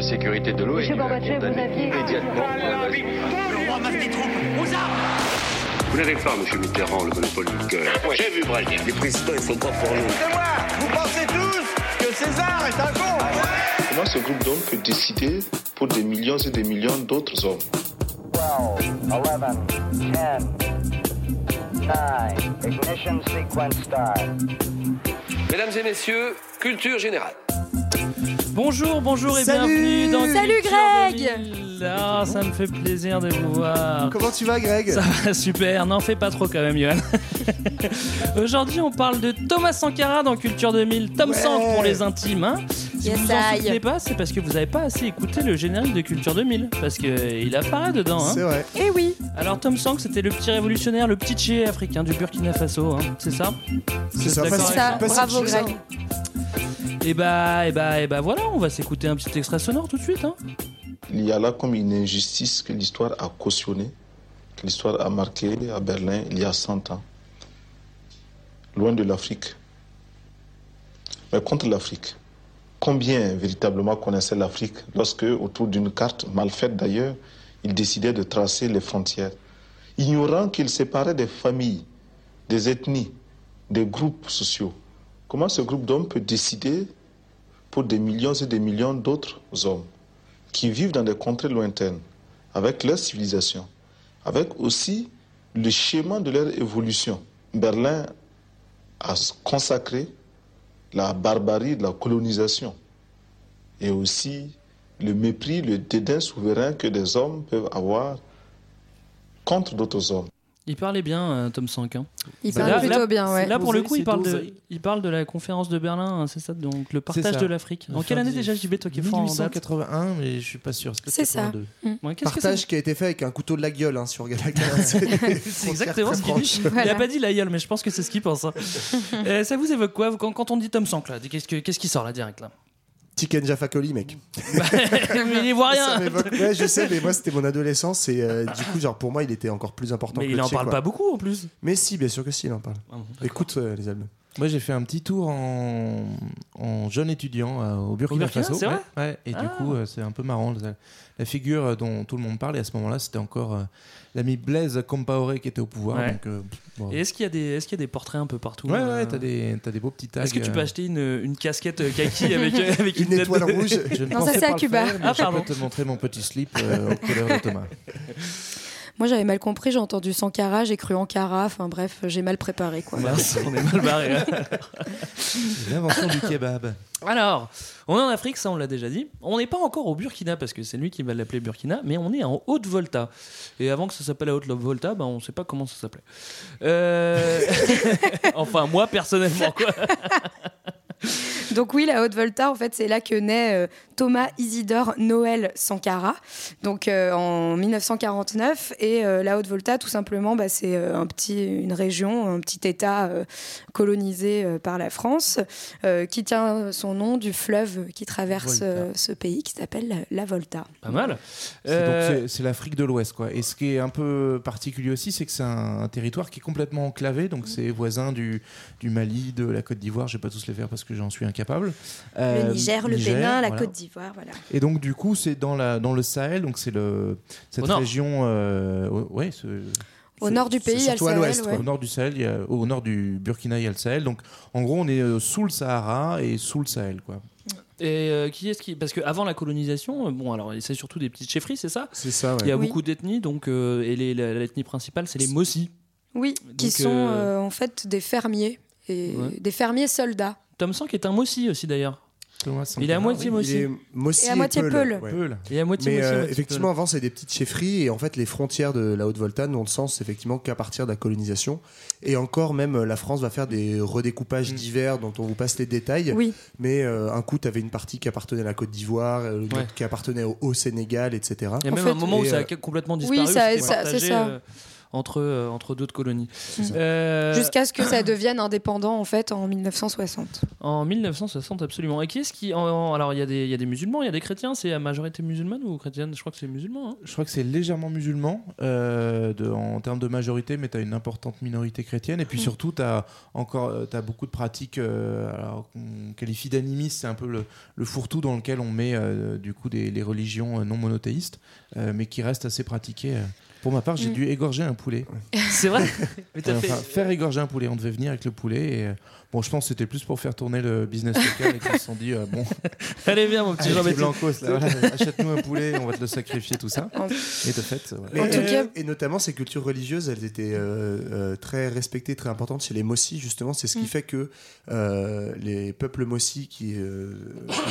de sécurité de l'eau vous aviez- immédiatement. Vous n'avez pas, monsieur Mitterrand, le monopole du cœur. J'ai vu Brazil. Les présidents, ils sont pas pour nous? Comment ce groupe d'hommes peut décider pour des millions et des millions d'autres hommes? 12, 11, 10, 9, ignition sequence start. Mesdames et messieurs, culture générale. Bonjour, bonjour et Salut bienvenue dans Salut, Culture Greg 2000. Ah, ça me fait plaisir de vous voir. Comment tu vas, Greg? Ça va super, n'en fais pas trop quand même, Johan. Aujourd'hui, on parle de Thomas Sankara dans Culture 2000, Tom Ouais. Sank pour les intimes. Hein. Si Yes, vous vous en I. souvenez pas, c'est parce que vous n'avez pas assez écouté le générique de Culture 2000, parce qu'il apparaît dedans. Hein. C'est vrai. Eh oui, Alors Tom Sank, c'était le petit révolutionnaire, le petit tché africain du Burkina Faso, hein. c'est ça? C'est ça. si- ça, bravo. Greg. Et bah, et bah, et bah voilà, on va s'écouter un petit extrait sonore tout de suite. Hein. Il y a là comme une injustice que l'histoire a cautionnée, que l'histoire a marqué à Berlin il y a 100 ans. Loin de l'Afrique. Mais contre l'Afrique. Combien véritablement connaissaient l'Afrique lorsque, autour d'une carte mal faite d'ailleurs, ils décidaient de tracer les frontières, ignorant qu'ils séparaient des familles, des ethnies, des groupes sociaux. Comment ce groupe d'hommes peut décider pour des millions et des millions d'autres hommes qui vivent dans des contrées lointaines, avec leur civilisation, avec aussi le schéma de leur évolution. Berlin a consacré la barbarie de la colonisation et aussi le mépris, le dédain souverain que des hommes peuvent avoir contre d'autres hommes. Il parlait bien, euh, Tom Sank. hein. il Bah, parle là- plutôt là- bien, ouais. Là, pour le coup, il parle, de, dosé. il parle de la conférence de Berlin, hein, c'est ça Donc le partage de l'Afrique. La quelle année déjà, JB, toi qui es fort en date? 1881, mais je suis pas sûr. C'est ça. 82. Ouais, que Partage qui a été fait avec un couteau de la gueule hein, sur Galactica. C'est exactement ce qu'il dit. Il Voilà. a pas dit la gueule, mais je pense que c'est ce qu'il pense. hein. Euh, ça vous évoque quoi quand, quand on dit Tom Sank là? Qu'est-ce que- qu'est-ce qui sort là direct là? Chicken Jaffa Coli, mec. Mais il y voit rien. ouais, je sais, mais moi c'était mon adolescence et euh, du coup, genre pour moi, il était encore plus important. Mais que il en parle quoi. pas beaucoup en plus. Mais si, bien sûr que si, il en parle. Ah bon. Écoute euh, les albums. Moi, j'ai fait un petit tour en, en jeune étudiant euh, au Burkina, Burkina, Faso. c'est vrai ouais, ouais. Et Ah. du coup, euh, c'est un peu marrant. La, la figure dont tout le monde parle, et à ce moment-là, c'était encore euh, l'ami Blaise Compaoré qui était au pouvoir. Ouais. Donc, euh, bon. Et est-ce qu'il y, a des- est-ce qu'il y a des portraits un peu partout Ouais, euh, ouais, t'as des, t'as des beaux petits tags. Est-ce que tu peux euh, acheter une, une casquette euh, kaki avec, euh, avec une, étoile rouge. Je ne Non, ça, pensais c'est à Cuba. faire, Ah, je peux te montrer mon petit slip euh, aux couleurs de Thomas. Moi j'avais mal compris, j'ai entendu Sankara, j'ai cru Ankara, enfin bref, j'ai mal préparé quoi. Mince, on est mal barré. hein. L'invention du kebab. Alors, on est en Afrique, ça on l'a déjà dit. On n'est pas encore au Burkina parce que c'est lui qui va l'appeler Burkina, mais on est en Haute-Volta. Et avant que ça s'appelle la Haute-Volta, ben, on ne sait pas comment ça s'appelait. Euh, enfin, moi personnellement, quoi. Donc oui, la Haute-Volta, en fait, c'est là que naît euh, Thomas Isidore Noël Sankara, donc euh, en 1949. Et euh, la Haute-Volta, tout simplement, bah, c'est euh, un petit, une région, un petit État euh, colonisé euh, par la France, euh, qui tient son nom du fleuve qui traverse Volta. euh, ce pays, qui s'appelle la, Volta. Pas mal. C'est Euh, l'Afrique de l'Ouest quoi. Et ce qui est un peu particulier aussi, c'est que c'est un, un territoire qui est complètement enclavé, donc c'est voisin du, du Mali, de la Côte d'Ivoire. Je vais pas tous les faire parce que j'en suis incapable. Euh, le Niger, le Niger, Bénin, la voilà. Côte d'Ivoire, voilà. Et donc du coup, c'est dans la dans le Sahel, donc c'est le cette Au région, euh, au- ouais, ce- Au nord du pays, il y a le surtout à Sahel, l'ouest, ouais. Au nord du Sahel, il y a- au nord du Burkina, il y a le Sahel. Donc, en gros, on est euh, sous le Sahara et sous le Sahel, quoi. Et euh, qui est-ce qui Parce qu'avant la colonisation, euh, bon, alors c'est surtout des petites chefferies, c'est ça? C'est ça, Il y a Oui. beaucoup d'ethnies, donc euh, et l'ethnie principale, c'est les Mossi. Oui, qui sont euh, euh, en fait des fermiers, et Ouais. des fermiers soldats. Tom Sank est un Mossi aussi d'ailleurs. Il est à moitié oui. Mossi. Il est Mossi Et à moitié Peul. ouais. Peul. Il est à moitié Mais Mossi, euh, moitié effectivement, avant, c'est des petites chefferies et en fait, les frontières de la Haute-Volta n'ont de sens effectivement qu'à partir de la colonisation. Et encore, même euh, la France va faire des redécoupages Mm. divers dont on vous passe les détails. Oui, Mais euh, un coup, tu avais une partie qui appartenait à la Côte d'Ivoire, euh, une Ouais. autre qui appartenait au, au Sénégal, etc. Il y a En même fait, un moment où ça a euh, complètement disparu. partagé, c'est ça. Entre, euh, entre d'autres colonies. Euh, Jusqu'à ce que ça devienne indépendant en fait en 1960. En 1960, absolument. Et qui est-ce qui. en- en- alors, il y, a des- il y a des musulmans, il y a des chrétiens. C'est à majorité musulmane ou chrétienne? Je crois que c'est musulman. hein. Je crois que c'est légèrement musulman euh, de- en termes de majorité, mais tu as une importante minorité chrétienne. Et puis Mm. surtout, tu as encore as beaucoup de pratiques euh, alors, qu'on qualifie d'animistes. C'est un peu le, le fourre-tout dans lequel on met euh, du coup des, les religions non monothéistes, euh, mais qui restent assez pratiquées. Pour ma part, j'ai Mm. dû égorger un poulet. C'est vrai Enfin, faire égorger un poulet. On devait venir avec le poulet. Et, euh, bon, je pense que c'était plus pour faire tourner le business local et qu'ils se sont dit euh, bon, Allez, bien, mon petit Jean-Baptiste. Blancos, là, voilà, achète-nous un poulet, on va te le sacrifier, tout ça. Et de fait, voilà. Mais, En tout euh, cas- et notamment ces cultures religieuses, elles étaient euh, euh, très respectées, très importantes chez les Mossi, justement. C'est ce qui Mm. fait que euh, les peuples Mossi, qui euh,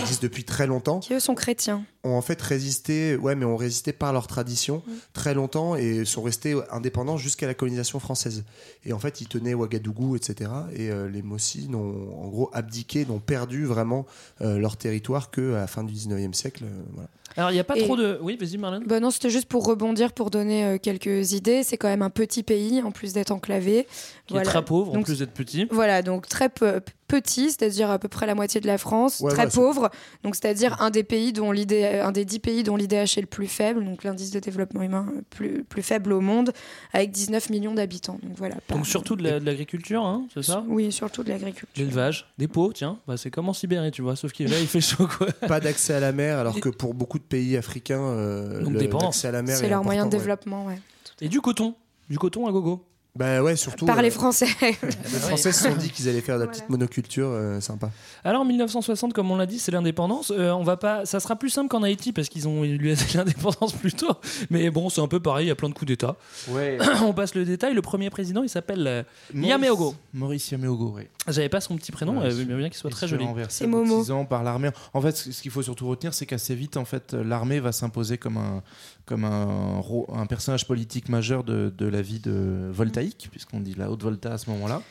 existent depuis très longtemps, Qui eux sont chrétiens. ont en fait résisté, ouais, mais ont résisté par leur tradition Mm. très longtemps et sont restés indépendants jusqu'à la colonisation française. Et en fait, ils tenaient Ouagadougou, etc. Et euh, les Mossi n'ont en gros abdiqué, n'ont perdu vraiment euh, leur territoire que à la fin du 19e siècle. euh, voilà. Alors, il n'y a pas Et- trop de. Oui, vas-y, Marlène. Bah non, c'était juste pour rebondir, pour donner euh, quelques idées. C'est quand même un petit pays, en plus d'être enclavé. Qui Voilà. est très pauvre, en plus d'être petit. Voilà, donc très peu- petit, c'est-à-dire à peu près la moitié de la France, Ouais, très pauvre, donc c'est-à-dire un des pays dont l'idée, un des dix pays dont l'IDH est le plus faible, donc l'indice de développement humain euh, plus, plus faible au monde, avec 19 millions d'habitants. Donc voilà. pas- Donc, surtout de la- de l'agriculture, hein, c'est ça? Oui, surtout de l'agriculture. L'élevage, des pots, tiens, bah, c'est comme en Sibérie, tu vois, sauf qu'il là, il fait chaud, quoi. Pas d'accès à la mer, alors que pour beaucoup de pays africains, euh, Donc le- dépendance. l'accès à la mer C'est est leur moyen de ouais. développement, ouais. Et du coton, du coton à gogo. Bah ouais, surtout. Par euh, les Français. Les Français se sont dit qu'ils allaient faire de la petite monoculture euh, sympa. Alors 1960, comme on l'a dit, c'est l'indépendance. Euh, on va pas, ça sera plus simple qu'en Haïti parce qu'ils ont eu l'indépendance plus tôt. Mais bon, c'est un peu pareil, il y a plein de coups d'État. Ouais. on passe le détail. Le premier président, il s'appelle euh, Yameogo. Maurice Yameogo, oui. J'avais pas son petit prénom, euh, mais bien qu'il soit très joli. renverser C'est Momo. à 6 ans par l'armée. En fait, ce ce qu'il faut surtout retenir, c'est qu'assez vite, en fait, l'armée va s'imposer comme un comme un, un personnage politique majeur de, de la vie de voltaïque, puisqu'on dit la haute volta à ce moment-là.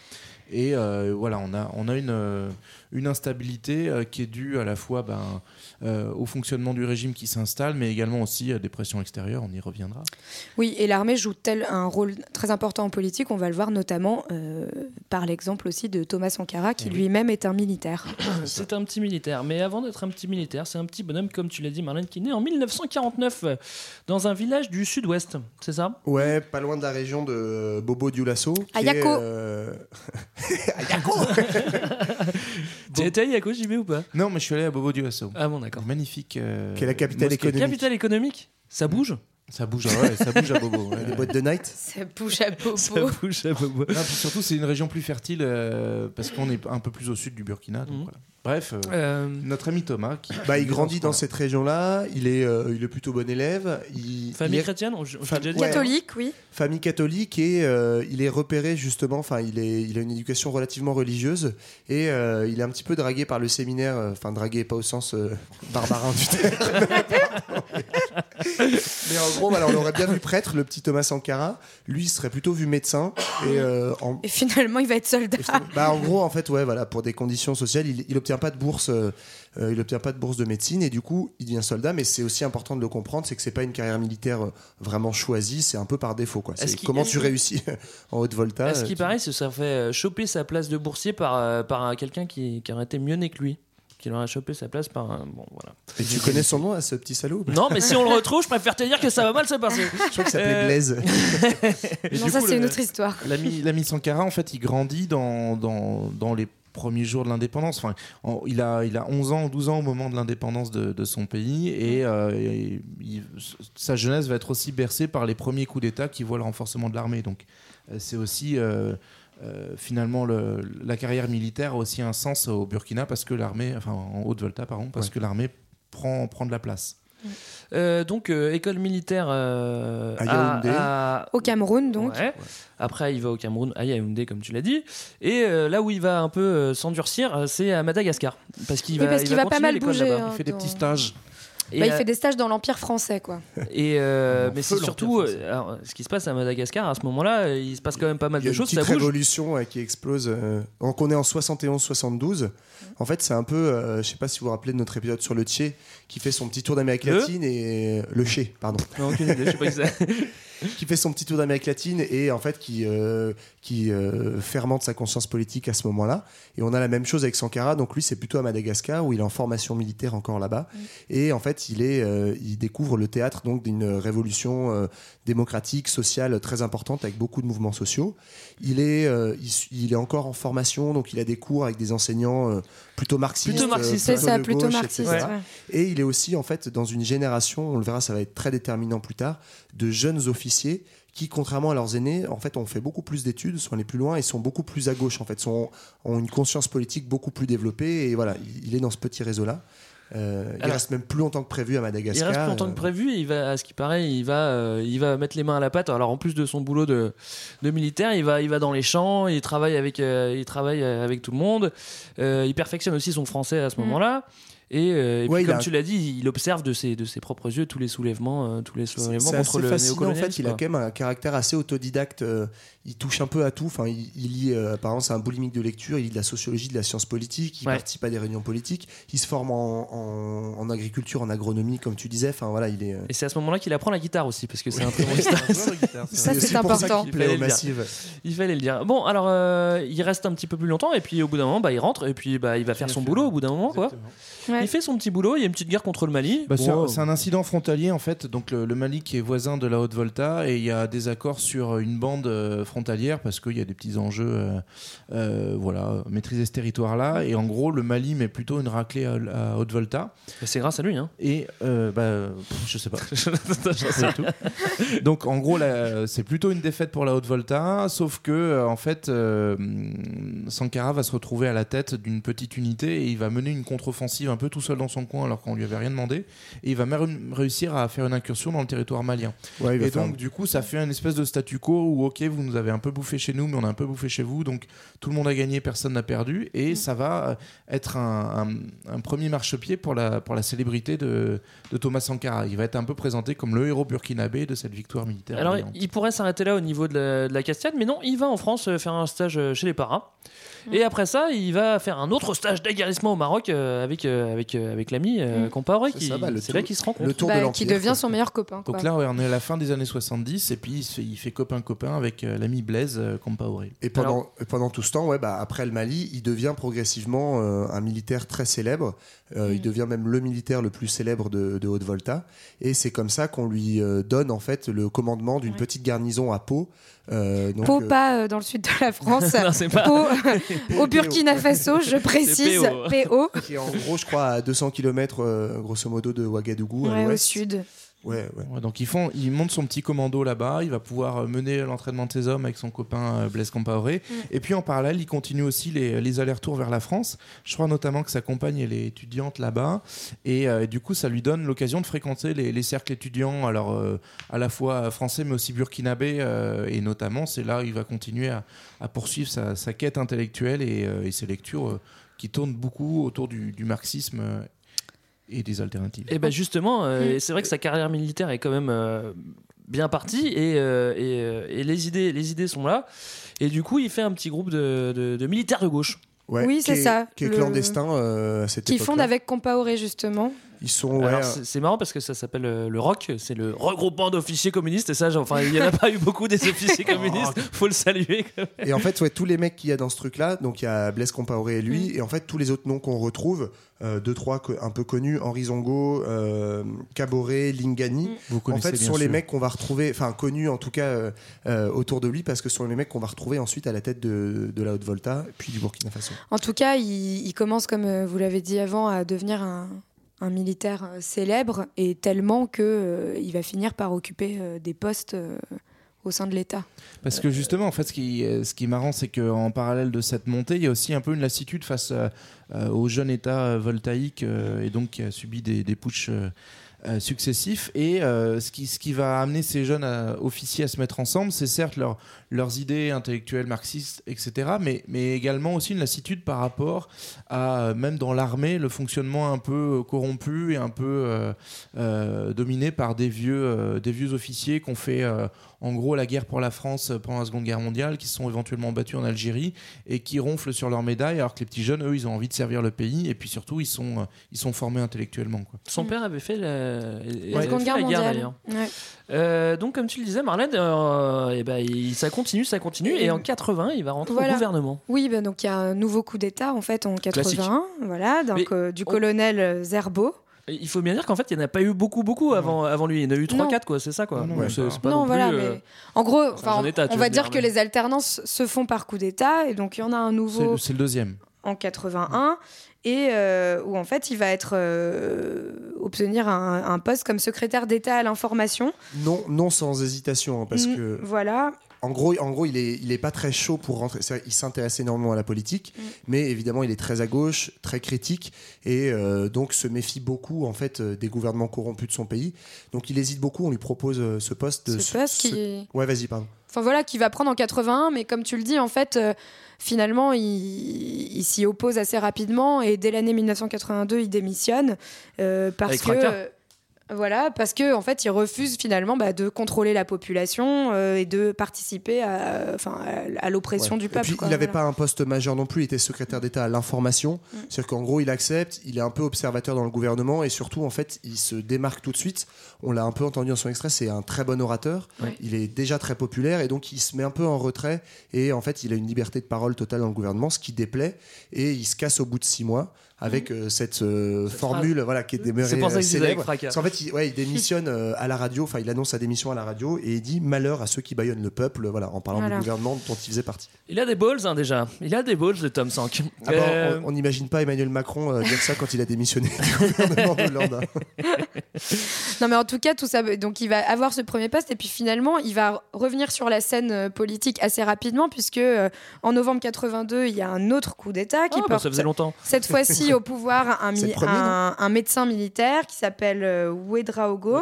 Et euh, voilà, on a, on a une, euh, une instabilité euh, qui est due à la fois ben, euh, au fonctionnement du régime qui s'installe, mais également aussi à des pressions extérieures, on y reviendra. Oui, et l'armée joue tel un rôle très important en politique. On va le voir notamment euh, par l'exemple aussi de Thomas Sankara, qui Eh oui. lui-même est un militaire. C'est un petit militaire. Mais avant d'être un petit militaire, c'est un petit bonhomme, comme tu l'as dit, Marlène, qui est né en 1949 euh, dans un village du sud-ouest. C'est ça? Ouais, pas loin de la région de Bobo Dioulasso. Ayako. est, euh, Tu étais à Yako, j'y vais ou pas? Non, mais je suis allé à Bobo Dioulasso. Ah bon, d'accord. Magnifique. euh, Qui est la capitale économique. Capitale économique? Ça bouge? Ça bouge, ouais, ça bouge à Bobo. ouais. Les boîtes de night? Ça bouge à bobo. Ça bouge à Bobo. Non, puis surtout, c'est une région plus fertile euh, parce qu'on est un peu plus au sud du Burkina. donc Mhm. voilà. Bref, euh, Euh, notre ami Thomas. Qui, Bah, il grandit dans ce cette région-là. Il est, euh, il est plutôt bon élève. Il, famille il est chrétienne, on, on t'a Fam- déjà dit ouais. Catholique, oui. famille catholique et euh, il est repéré justement. Enfin, il est, il a une éducation relativement religieuse et euh, il est un petit peu dragué par le séminaire. Enfin, dragué pas au sens euh, barbarin du terme. Mais en gros, voilà, on l'aurait bien vu prêtre, le petit Thomas Sankara. Lui, il serait plutôt vu médecin et euh, en, Et finalement, il va être soldat. bah, en gros, en fait, ouais, voilà, pour des conditions sociales, il, il obtient pas de bourse, euh, euh, il obtient pas de bourse de médecine et du coup, il devient soldat. Mais c'est aussi important de le comprendre, c'est que c'est pas une carrière militaire vraiment choisie, c'est un peu par défaut, quoi. C'est comment tu réussis en haute volta. À ce qui tu- paraît, ça ça fait choper sa place de boursier par, par quelqu'un qui, qui aurait été mieux né que lui? Qui aurait chopé sa place par un. Bon, voilà. Et tu connais son nom à ce petit salaud Non, mais si on le retrouve, je préfère te dire que ça va mal se passer. Je crois qu'il s'appelait Euh, Blaise. Et Non, du ça, c'est une autre histoire. L'ami Sankara, en fait, il grandit dans, dans, dans les premiers jours de l'indépendance. Enfin, en- il, a, il a 11 ans, 12 ans au moment de l'indépendance de, de son pays et, euh, il- sa jeunesse va être aussi bercée par les premiers coups d'État qui voient le renforcement de l'armée. Donc, euh, c'est aussi. euh, euh, finalement, le- la carrière militaire a aussi un sens au Burkina parce que l'armée, enfin en Haute-Volta, pardon, parce Ouais. que l'armée prend, prend de la place. Euh, donc, euh, école militaire euh, À Yaoundé. à- Au Cameroun, donc. Ouais. Après, il va au Cameroun, à Yaoundé, comme tu l'as dit. Et euh, là où il va un peu euh, s'endurcir, c'est à Madagascar. Parce qu'il Oui, va, parce il qu'il va pas mal bouger, hein. Il fait des petits stages. Et, Bah, il euh, fait des stages dans l'Empire français, quoi. et, euh, mais c'est surtout euh, alors, ce qui se passe à Madagascar à ce moment-là. Il se passe quand même pas mal Il y a de une choses. petite Ça révolution qui explose. euh, donc on est en 71-72. En fait, c'est un peu, euh, je sais pas si vous vous rappelez de notre épisode sur le Tché, qui fait son petit tour d'Amérique Le latine et le Ché, pardon. Non, aucune idée, je sais pas qui fait son petit tour d'Amérique latine et en fait qui, euh, qui euh, fermente sa conscience politique à ce moment-là. Et on a la même chose avec Sankara. Donc lui, c'est plutôt à Madagascar où il est en formation militaire encore là-bas. Et en fait, il, est, euh, il découvre le théâtre donc d'une révolution démocratique, sociale très importante avec beaucoup de mouvements sociaux. Il est, il, il est encore en formation, donc il a des cours avec des enseignants plutôt marxistes. Plutôt marxistes, euh, C'est ça, plutôt gauche, marxiste. ouais. Et il est aussi en fait dans une génération, on le verra, ça va être très déterminant plus tard, de jeunes officiers qui, contrairement à leurs aînés, en fait, ont fait beaucoup plus d'études, sont allés plus loin et sont beaucoup plus à gauche. En fait, sont, ont une conscience politique beaucoup plus développée. Et voilà, il- il est dans ce petit réseau-là. Euh, il reste même plus longtemps que prévu à Il Madagascar. reste plus longtemps Euh, que prévu. et Il va, à ce qui paraît, il va, euh, il va mettre les mains à la pâte. Alors en plus de son boulot de, de militaire, il va, il va dans les champs, il travaille avec, euh, il travaille euh, avec tout le monde. Euh, il perfectionne aussi son français à ce Mm. moment-là. Et, euh, et Ouais, puis, il comme a- tu l'as dit, il observe de ses, de ses propres yeux tous les soulèvements, euh, tous les soulèvements contre le fascinant. En néocolonialisme. fait, il a quand même un caractère assez autodidacte. euh, il touche un peu à tout. Enfin, il, il lit, euh, par exemple, c'est un boulimique de lecture. Il lit de la sociologie, de la science politique. Il Ouais. participe à des réunions politiques. Il se forme en, en- en agriculture, en agronomie, comme tu disais. Enfin, voilà, il est. euh, Et c'est à ce moment-là qu'il apprend la guitare aussi, parce que c'est un très bon guitariste. Ça, c'est important. Il fallait le dire. massives. Il fallait le dire. Bon, alors euh, il reste un petit peu plus longtemps, et puis au bout d'un moment, bah, il rentre, et puis bah, il va faire son boulot au bout d'un moment, quoi. Ouais. Il fait son petit boulot, il y a une petite guerre contre le Mali. Bah, c'est Bon, un- c'est un, incident frontalier en fait, donc le, le Mali qui est voisin de la Haute-Volta et il y a des accords sur une bande euh, frontalière parce qu'il y a des petits enjeux, euh, euh, voilà, maîtriser ce territoire-là et en gros le Mali met plutôt une raclée à, à Haute-Volta C'est grâce à lui, hein. et euh, bah, pff, je sais pas. C'est tout. Donc en gros c'est plutôt une défaite pour la Haute-Volta, sauf que en fait euh, Sankara va se retrouver à la tête d'une petite unité et il va mener une contre-offensive un peu tout seul dans son coin alors qu'on lui avait rien demandé et il va même réussir à faire une incursion dans le territoire malien. Ouais, Et faire- donc du coup ça fait une espèce de statu quo où ok vous nous avez un peu bouffé chez nous mais on a un peu bouffé chez vous donc tout le monde a gagné personne n'a perdu et ça va euh, être un, un- un premier marchepied pour la, pour la célébrité de, de Thomas Sankara. Il va être un peu présenté comme le héros burkinabé de cette victoire militaire. Alors, brillante. il pourrait s'arrêter là au niveau de la, de la cascade, mais non, il va en France euh, faire un stage euh, chez les paras. Et après ça, il va faire un autre stage d'aguerrissement au Maroc euh, avec, euh, avec, euh, avec l'ami euh, Mm. Compaoré. C'est bah, là qu'ils se rencontrent. le tour de Bah, l'Empire. qui devient son meilleur copain. quoi. Donc là, ouais, on est à la fin des années 70 et puis il se fait, il fait copain-copain avec euh, l'ami Blaise euh, Compaoré. Et pendant, et pendant tout ce temps, ouais, bah, après le Mali, il devient progressivement euh, un militaire très célèbre. Euh, Il devient même le militaire le plus célèbre de, de Haute-Volta. Et c'est comme ça qu'on lui euh, donne en fait le commandement d'une Ouais. petite garnison à Pau. Euh, donc, Pau, euh, pas euh, dans le sud de la France. Non, c'est pas- Pau, au Burkina Faso, je précise. PO. qui est en gros, je crois, à 200 km grosso modo de Ouagadougou. à Ouais, au l'ouest. sud. Ouais, ouais. Ouais, donc ils font, il monte son petit commando là-bas, il va pouvoir euh, mener l'entraînement de ses hommes avec son copain euh, Blaise Compaoré. Et puis en parallèle, il continue aussi les, les allers-retours vers la France. Je crois notamment que sa compagne elle est étudiante là-bas. Et euh, du coup, ça lui donne l'occasion de fréquenter les, les cercles étudiants, alors euh, à la fois français mais aussi burkinabé. euh, et notamment, c'est là où il va continuer à, à poursuivre sa, sa quête intellectuelle et, euh, et ses lectures euh, qui tournent beaucoup autour du, du marxisme euh, et des alternatives. Et ben justement, euh, Mm. c'est vrai que sa carrière militaire est quand même euh, bien partie et, euh, et, et les, idées, les idées sont là. Et du coup, il fait un petit groupe de, de- de militaires de gauche. Ouais, Oui, c'est est- ça, Qui est le- clandestin euh, à cette Qui fonde avec Compaoré, justement. Ils sont. Ouais, Alors, euh, c'est marrant parce que ça s'appelle euh, le ROC, c'est le regroupement d'officiers communistes. Et ça, genre, enfin, il n'y en a pas eu beaucoup des officiers communistes. Faut le saluer. quand même. Et en fait, ouais, tous les mecs qu'il y a dans ce truc-là, donc il y a Blaise Compaoré et lui, et en fait, tous les autres noms qu'on retrouve, euh, deux, trois un peu connus, Henri Zongo, euh, Caboret, Lingani, Vous en fait, sont les mecs qu'on va retrouver, enfin connus en tout cas euh, euh, autour de lui, parce que ce sont les mecs qu'on va retrouver ensuite à la tête de, de la Haute-Volta, puis du Burkina Faso. En tout cas, il, il commence, comme vous l'avez dit avant, à devenir un, un militaire euh, célèbre, et tellement que euh, il va finir par occuper euh, des postes au sein de l'État. Parce que justement, en fait, ce qui, est marrant, c'est qu'en parallèle de cette montée, il y a aussi un peu une lassitude face au jeune État voltaïque et donc qui a subi des, des euh, successifs. Et euh, ce, qui, ce qui va amener ces jeunes euh, officiers à se mettre ensemble, c'est certes leur- leurs idées intellectuelles marxistes, etc., mais, mais également aussi une lassitude par rapport à, même dans l'armée, le fonctionnement un peu corrompu et un peu dominé par des vieux, des vieux officiers qui ont fait en gros la guerre pour la France pendant la Seconde Guerre mondiale, qui se sont éventuellement battus en Algérie et qui ronflent sur leur médaille, alors que les petits jeunes, eux, ils ont envie de servir le pays et puis surtout, ils sont, euh, ils sont formés intellectuellement. Quoi. Son père avait fait la, euh, La Seconde Guerre la mondiale. Ouais. Euh, donc, comme tu le disais, Marlène, euh, eh ben, il- ça continue, ça continue. Et en 80, il va rentrer Voilà. au gouvernement. Oui, bah, donc il y a un nouveau coup d'État en fait en 81, Classique. voilà, donc, euh, du on- colonel euh, Zerbo. Il faut bien dire qu'en fait, il n'y en a pas eu beaucoup, beaucoup avant, avant lui. Il y en a eu 3-4, quoi, c'est ça, quoi. Non, ouais, c'est- pas- c'est pas non, non plus, voilà, euh, mais en gros, enfin, État, on va dire, dire que les alternances se font par coup d'État, et donc il y en a un nouveau c'est le deuxième. en 81, et euh, où en fait il va être euh, obtenir un, un poste comme secrétaire d'État à l'information. Non, non sans hésitation, hein, parce que voilà, en gros, en gros, il est, il est pas très chaud pour rentrer. Il s'intéresse énormément à la politique, Mm. mais évidemment, il est très à gauche, très critique, et euh, donc se méfie beaucoup en fait euh, des gouvernements corrompus de son pays. Donc, il hésite beaucoup. On lui propose euh, ce poste. De ce poste qui, Ouais, vas-y, pardon. enfin voilà, qui va prendre en 81, mais comme tu le dis, en fait, euh, finalement, il, il s'y oppose assez rapidement, et dès l'année 1982, il démissionne euh, parce Avec que. fracas. Voilà, parce que en fait, il refuse finalement bah, de contrôler la population euh, et de participer à, enfin, à, à l'oppression Ouais. du Et peuple. puis, quoi, il n'avait voilà. pas un poste majeur non plus. Il était secrétaire d'État à l'information. Mm. C'est-à-dire qu'en gros, il accepte. Il est un peu observateur dans le gouvernement et surtout, en fait, il se démarque tout de suite. On l'a un peu entendu dans son extrait. C'est un très bon orateur. Ouais. Il est déjà très populaire et donc il se met un peu en retrait. Et en fait, il a une liberté de parole totale dans le gouvernement, ce qui déplaît. Et il se casse au bout de six mois avec euh, cette, euh, Cette formule, voilà, qui est demeurée C'est pour ça euh, célèbre. fracas. Parce qu'en fait, il, ouais, il démissionne euh, à la radio. Enfin, il annonce sa démission à la radio et il dit malheur à ceux qui baillonnent le peuple. Voilà, en parlant Voilà. du gouvernement dont il faisait partie. Il a des balls, hein, déjà. Il a des balls, le Tom Sank. Ah bah, Euh, on- on n'imagine pas Emmanuel Macron euh, dire ça quand il a démissionné du gouvernement de Hollande. Non, mais en tout cas, tout ça. Donc, il va avoir ce premier poste et puis finalement, il va revenir sur la scène euh, politique assez rapidement puisque euh, en novembre 82, il y a un autre coup d'État qui ah, bah, porte ça faisait longtemps. cette fois-ci au pouvoir un, C'est mi- le premier, un, un médecin militaire qui s'appelle euh, Ouedraogo,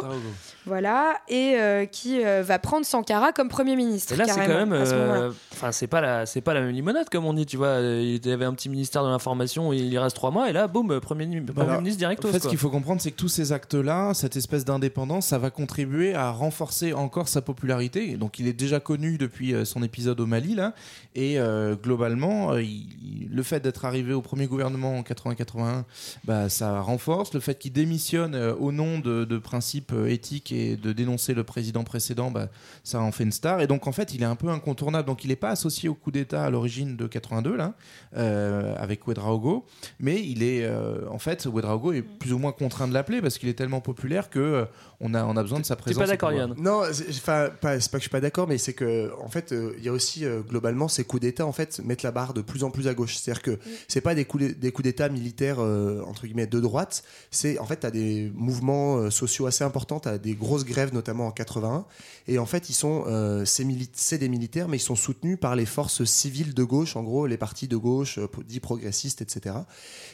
voilà, et euh, qui euh, va prendre Sankara comme premier ministre. Et là, c'est quand même. euh, Enfin, c'est pas la, c'est pas la même limonade comme on dit. Tu vois, il y avait un petit ministère de l'information, il y reste trois mois, et là, boum, premier, premier Voilà. ministre direct. En fait, ce qu'il faut comprendre, c'est que tous ces actes-là, cette espèce d'indépendance, ça va contribuer à renforcer encore sa popularité. Donc, il est déjà connu depuis son épisode au Mali, là. Et euh, globalement, il- le fait d'être arrivé au premier gouvernement en 80-81, bah, ça renforce. Le fait qu'il démissionne euh, au nom de, de principes euh, éthiques et de dénoncer le président précédent, bah, ça en fait une star. Et donc, en fait, il est un peu incontournable. Donc, il n'est pas associé au coup d'État à l'origine de 82, là, euh, avec Ouedraogo. Mais il est, en fait, Ouedraogo est plus ou moins contraint de l'appeler parce qu'il est tellement populaire que on a, on a besoin de sa présence. pas au d'accord. Yann? Non, c'est enfin, pas, c'est pas que je suis pas d'accord, mais c'est que en fait, euh, il y a aussi euh, globalement ces coups d'État en fait mettent la barre de plus en plus à gauche. C'est-à-dire que c'est pas des coups d'é- des coups d'État militaires euh, entre guillemets de droite. C'est en fait t'as des mouvements euh, sociaux assez importants, t'as des grosses grèves notamment en 81, et en fait ils sont euh, c'est mili- des militaires, mais ils sont soutenus par les forces civiles de gauche, en gros les partis de gauche euh, dits progressistes, etc.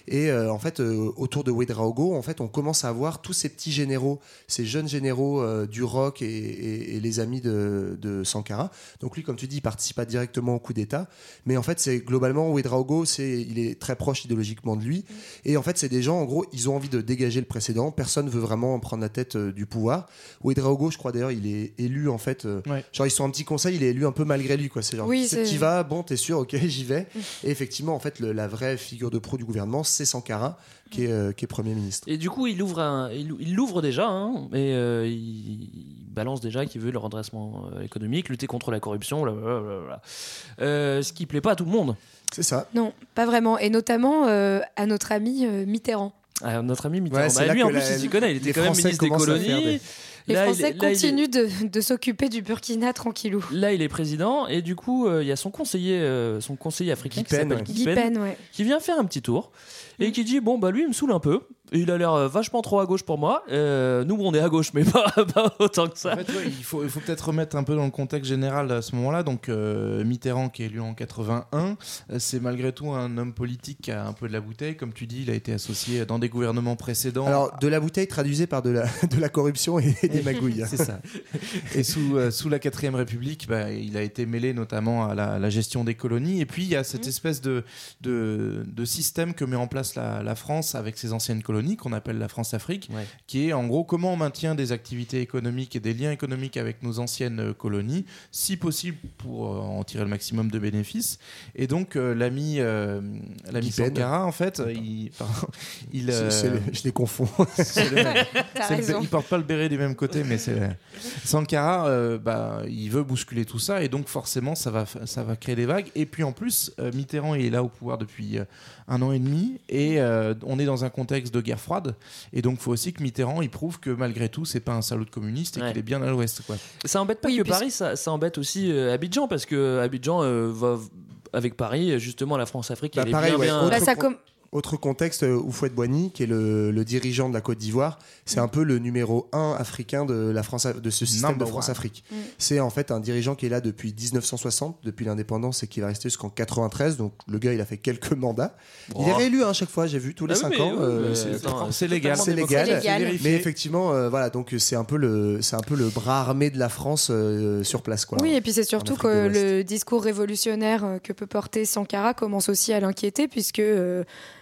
Et euh, en fait, euh, autour de Ouedraogo, en fait, on commence à voir tous ces petits généraux, ces jeunes généraux euh, du rock et, et- et les amis de, de Sankara. Donc lui, comme tu dis, il participe pas directement au coup d'État, mais en fait, c'est globalement Ouedraogo, c'est il est très proche idéologiquement de lui. Et en fait, c'est des gens, en gros, ils ont envie de dégager le précédent. Personne veut vraiment prendre la tête euh, du pouvoir. Ouedraogo, je crois d'ailleurs, il est élu en fait. euh, Ouais. Genre, ils sont un petit conseil, il est élu un peu malgré lui, quoi. C'est genre, Oui, c'est c'est- qui va, bon, t'es sûr, ok, j'y vais. Et effectivement, en fait, le- la vraie figure de pro du gouvernement, c'est Sankara, qui est, euh, qui est Premier ministre. Et du coup, il ouvre, un, il, il l'ouvre déjà, hein, et euh, il, il balance déjà qu'il veut le redressement euh, économique, lutter contre la corruption, blablabla. Euh, ce qui plaît pas à tout le monde. C'est ça. Non, pas vraiment, et notamment euh, à notre ami euh, Mitterrand. Ah, notre ami Mitterrand. Ouais, c'est Bah, lui, en plus, la- il s'y connaît. Il était quand même Français ministre des à colonies. des- Les Là, Français là, il continuent de, de s'occuper du Burkina tranquillou. Là, il est président et du coup, euh, il y a son conseiller, euh, son conseiller africain Guy qui s'appelle Pen, Guy Guy Pen, Pen, ouais. qui vient faire un petit tour et qui dit bon bah lui il me saoule un peu. Il a l'air euh, vachement trop à gauche pour moi. Euh, nous on est à gauche mais pas, pas autant que ça. En fait, ouais, il faut, il faut peut-être remettre un peu dans le contexte général à ce moment-là. Donc, euh, Mitterrand, qui est élu en 81, euh, c'est malgré tout un homme politique qui a un peu de la bouteille. Comme tu dis, il a été associé dans des gouvernements précédents. Alors, de la bouteille traduisée par de la, de la corruption et, des magouilles. C'est ça. Et sous, euh, sous la 4ème République, bah, il a été mêlé notamment à la, la gestion des colonies. Et puis, il y a cette espèce de, de, de système que met en place la, la France avec ses anciennes colonies, qu'on appelle la France-Afrique, Ouais. qui est en gros comment on maintient des activités économiques et des liens économiques avec nos anciennes euh, colonies, si possible pour euh, en tirer le maximum de bénéfices. Et donc, euh, l'ami euh, l'ami. Sankara, en fait, il, pardon, il, C'est- c'est le- je les confonds. c'est le il porte pas le béret du même côté, mais c'est Sankara. euh, bah, il veut bousculer tout ça et donc forcément ça va ça va créer des vagues. Et puis en plus, euh, Mitterrand il est là au pouvoir depuis euh, un an et demi et euh, on est dans un contexte de guerre froide. Et donc faut aussi que Mitterrand il prouve que malgré tout c'est pas un salaud de communiste et Ouais. qu'il est bien à l'ouest quoi. Ça embête pas Oui, que Paris, ça, ça embête aussi euh, Abidjan parce que Abidjan euh, va avec Paris, justement la France-Afrique, Bah, elle est pareil, bien, ouais. bien- Autre Bah, ça con- com- Autre contexte, euh, Oufouette Boigny, qui est le, le dirigeant de la Côte d'Ivoire, c'est un peu le numéro un africain de, la France, de ce système Number de France-Afrique. Mm. C'est en fait un dirigeant qui est là depuis 1960, depuis l'indépendance, et qui va rester jusqu'en 93. Donc le gars, il a fait quelques mandats. Il est réélu à chaque fois, j'ai vu, tous les Ah oui, 5 mais, ans. euh, c'est- légal. C'est légal. Mais effectivement, euh, voilà, donc c'est un peu le, c'est un peu le bras armé de la France euh, sur place, quoi. Oui, et puis c'est surtout que le discours révolutionnaire que peut porter Sankara commence aussi à l'inquiéter, puisque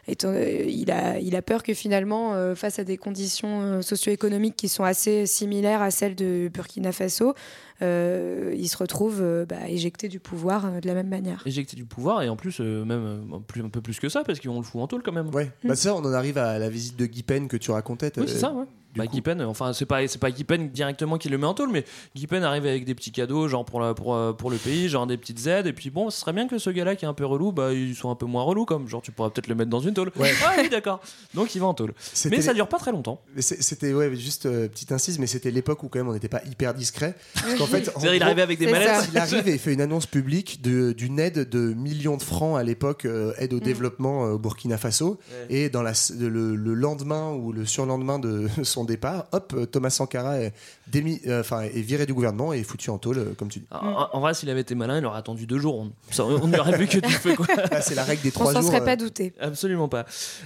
euh, étant- il, a, il a peur que finalement, euh, face à des conditions euh, socio-économiques qui sont assez similaires à celles de Burkina Faso, euh, il se retrouve euh, bah, éjecté du pouvoir euh, de la même manière. éjecté du pouvoir et en plus euh, même euh, plus, un peu plus que ça parce qu'on le fout en tôle quand même. Ouais, bah ça, on en arrive à la visite de Guy Pen que tu racontais. Oui, c'est ça, ouais. Bah, coup- Guy Pen, enfin, c'est pas, c'est pas Guy Pen directement qui le met en tôle, mais Guy Pen arrive avec des petits cadeaux, genre pour, la, pour, pour le pays, genre des petites aides, et puis bon, ce serait bien que ce gars-là qui est un peu relou, bah, il soit un peu moins relou, comme genre tu pourrais peut-être le mettre dans une tôle. Ouais. Ah oui, d'accord. Donc il va en tôle. C'était Mais ça dure pas très longtemps. C'était ouais, juste euh, petite incise, mais c'était l'époque où quand même on n'était pas hyper discret. Parce qu'en fait, en C'est-à-dire, il gros, arrivait avec des mallettes. il arrive et il fait une annonce publique de- d'une aide de millions de francs à l'époque, euh, aide au développement euh, au Burkina Faso. Ouais. Et dans la, le, le lendemain ou le surlendemain de son départ, hop, euh, Thomas Sankara est, démis- euh, enfin, est viré du gouvernement et est foutu en tôle, euh, comme tu dis. En, en vrai, s'il avait été malin, il aurait attendu deux jours. On, ça- on n'y aurait vu que du feu, quoi. Là, c'est la règle des On trois s'en jours. serait euh, pas douté. Absolument pas.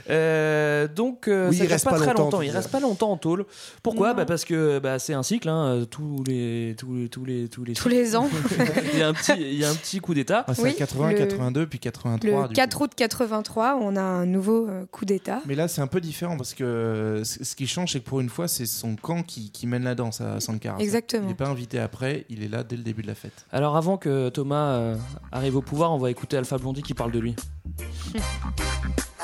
Euh, donc, euh, Oui, ça il dure reste pas, pas très longtemps, longtemps. tu Il reste pas longtemps en tôle. Pourquoi? Non. bah Parce que bah, c'est un cycle. hein, tous les tous les tous les tous les Tous les ans, il y a un petit il y a un petit coup d'état. Ah, c'est Oui, à 80, le- 82 puis 83. le du 4 coup. août 83, on a un nouveau euh, coup d'État. Mais là, c'est un peu différent parce que euh, ce qui change, c'est que pour une fois, c'est son camp qui, qui mène la danse à Sankara. Exactement. Il n'est pas invité après, il est là dès le début de la fête. Alors avant que Thomas euh, arrive au pouvoir, on va écouter Alpha Blondie qui parle de lui.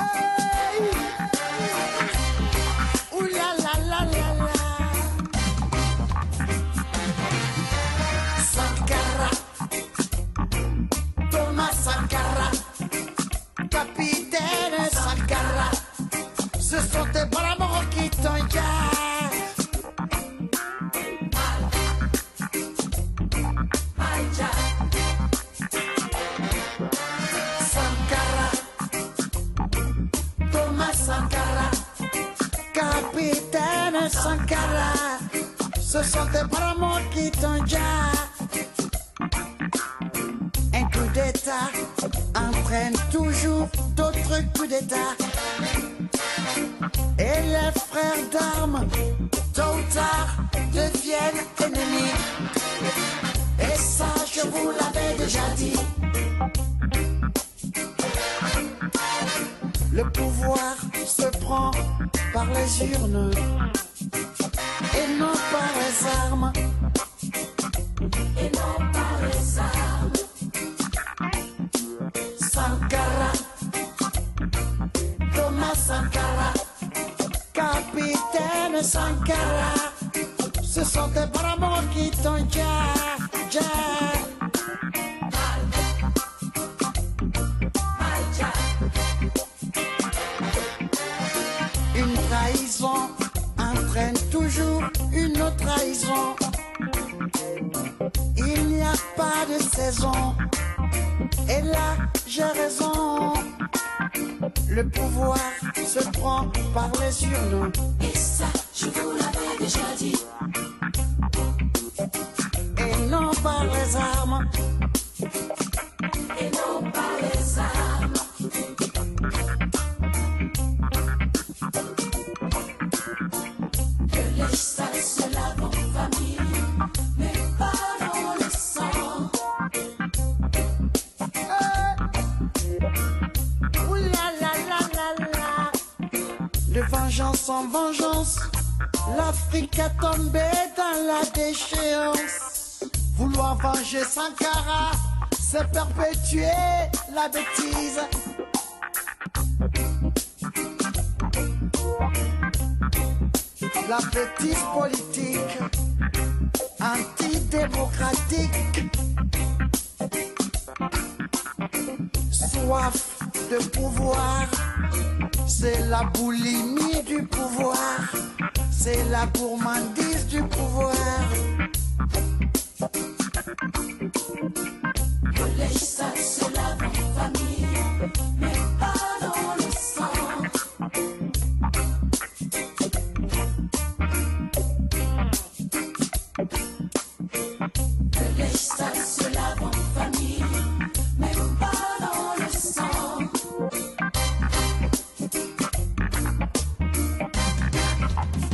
Sankara, ce sont tes morts qui t'engagent. Un coup d'État entraîne toujours d'autres coups d'État. Et les frères d'armes, tôt ou tard, deviennent ennemis. Et ça, je vous l'avais déjà dit. Le pouvoir se prend par les urnes et non par les armes. Et non par les armes. Sankara, Thomas Sankara, capitaine Sankara, tes bras morts qui t'engagent. Le pouvoir se prend par les urnes. Et ça, je vous l'avais déjà dit. Vouloir venger Sankara, c'est perpétuer la bêtise. La bêtise politique,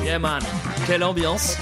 Yeah man, quelle ambiance.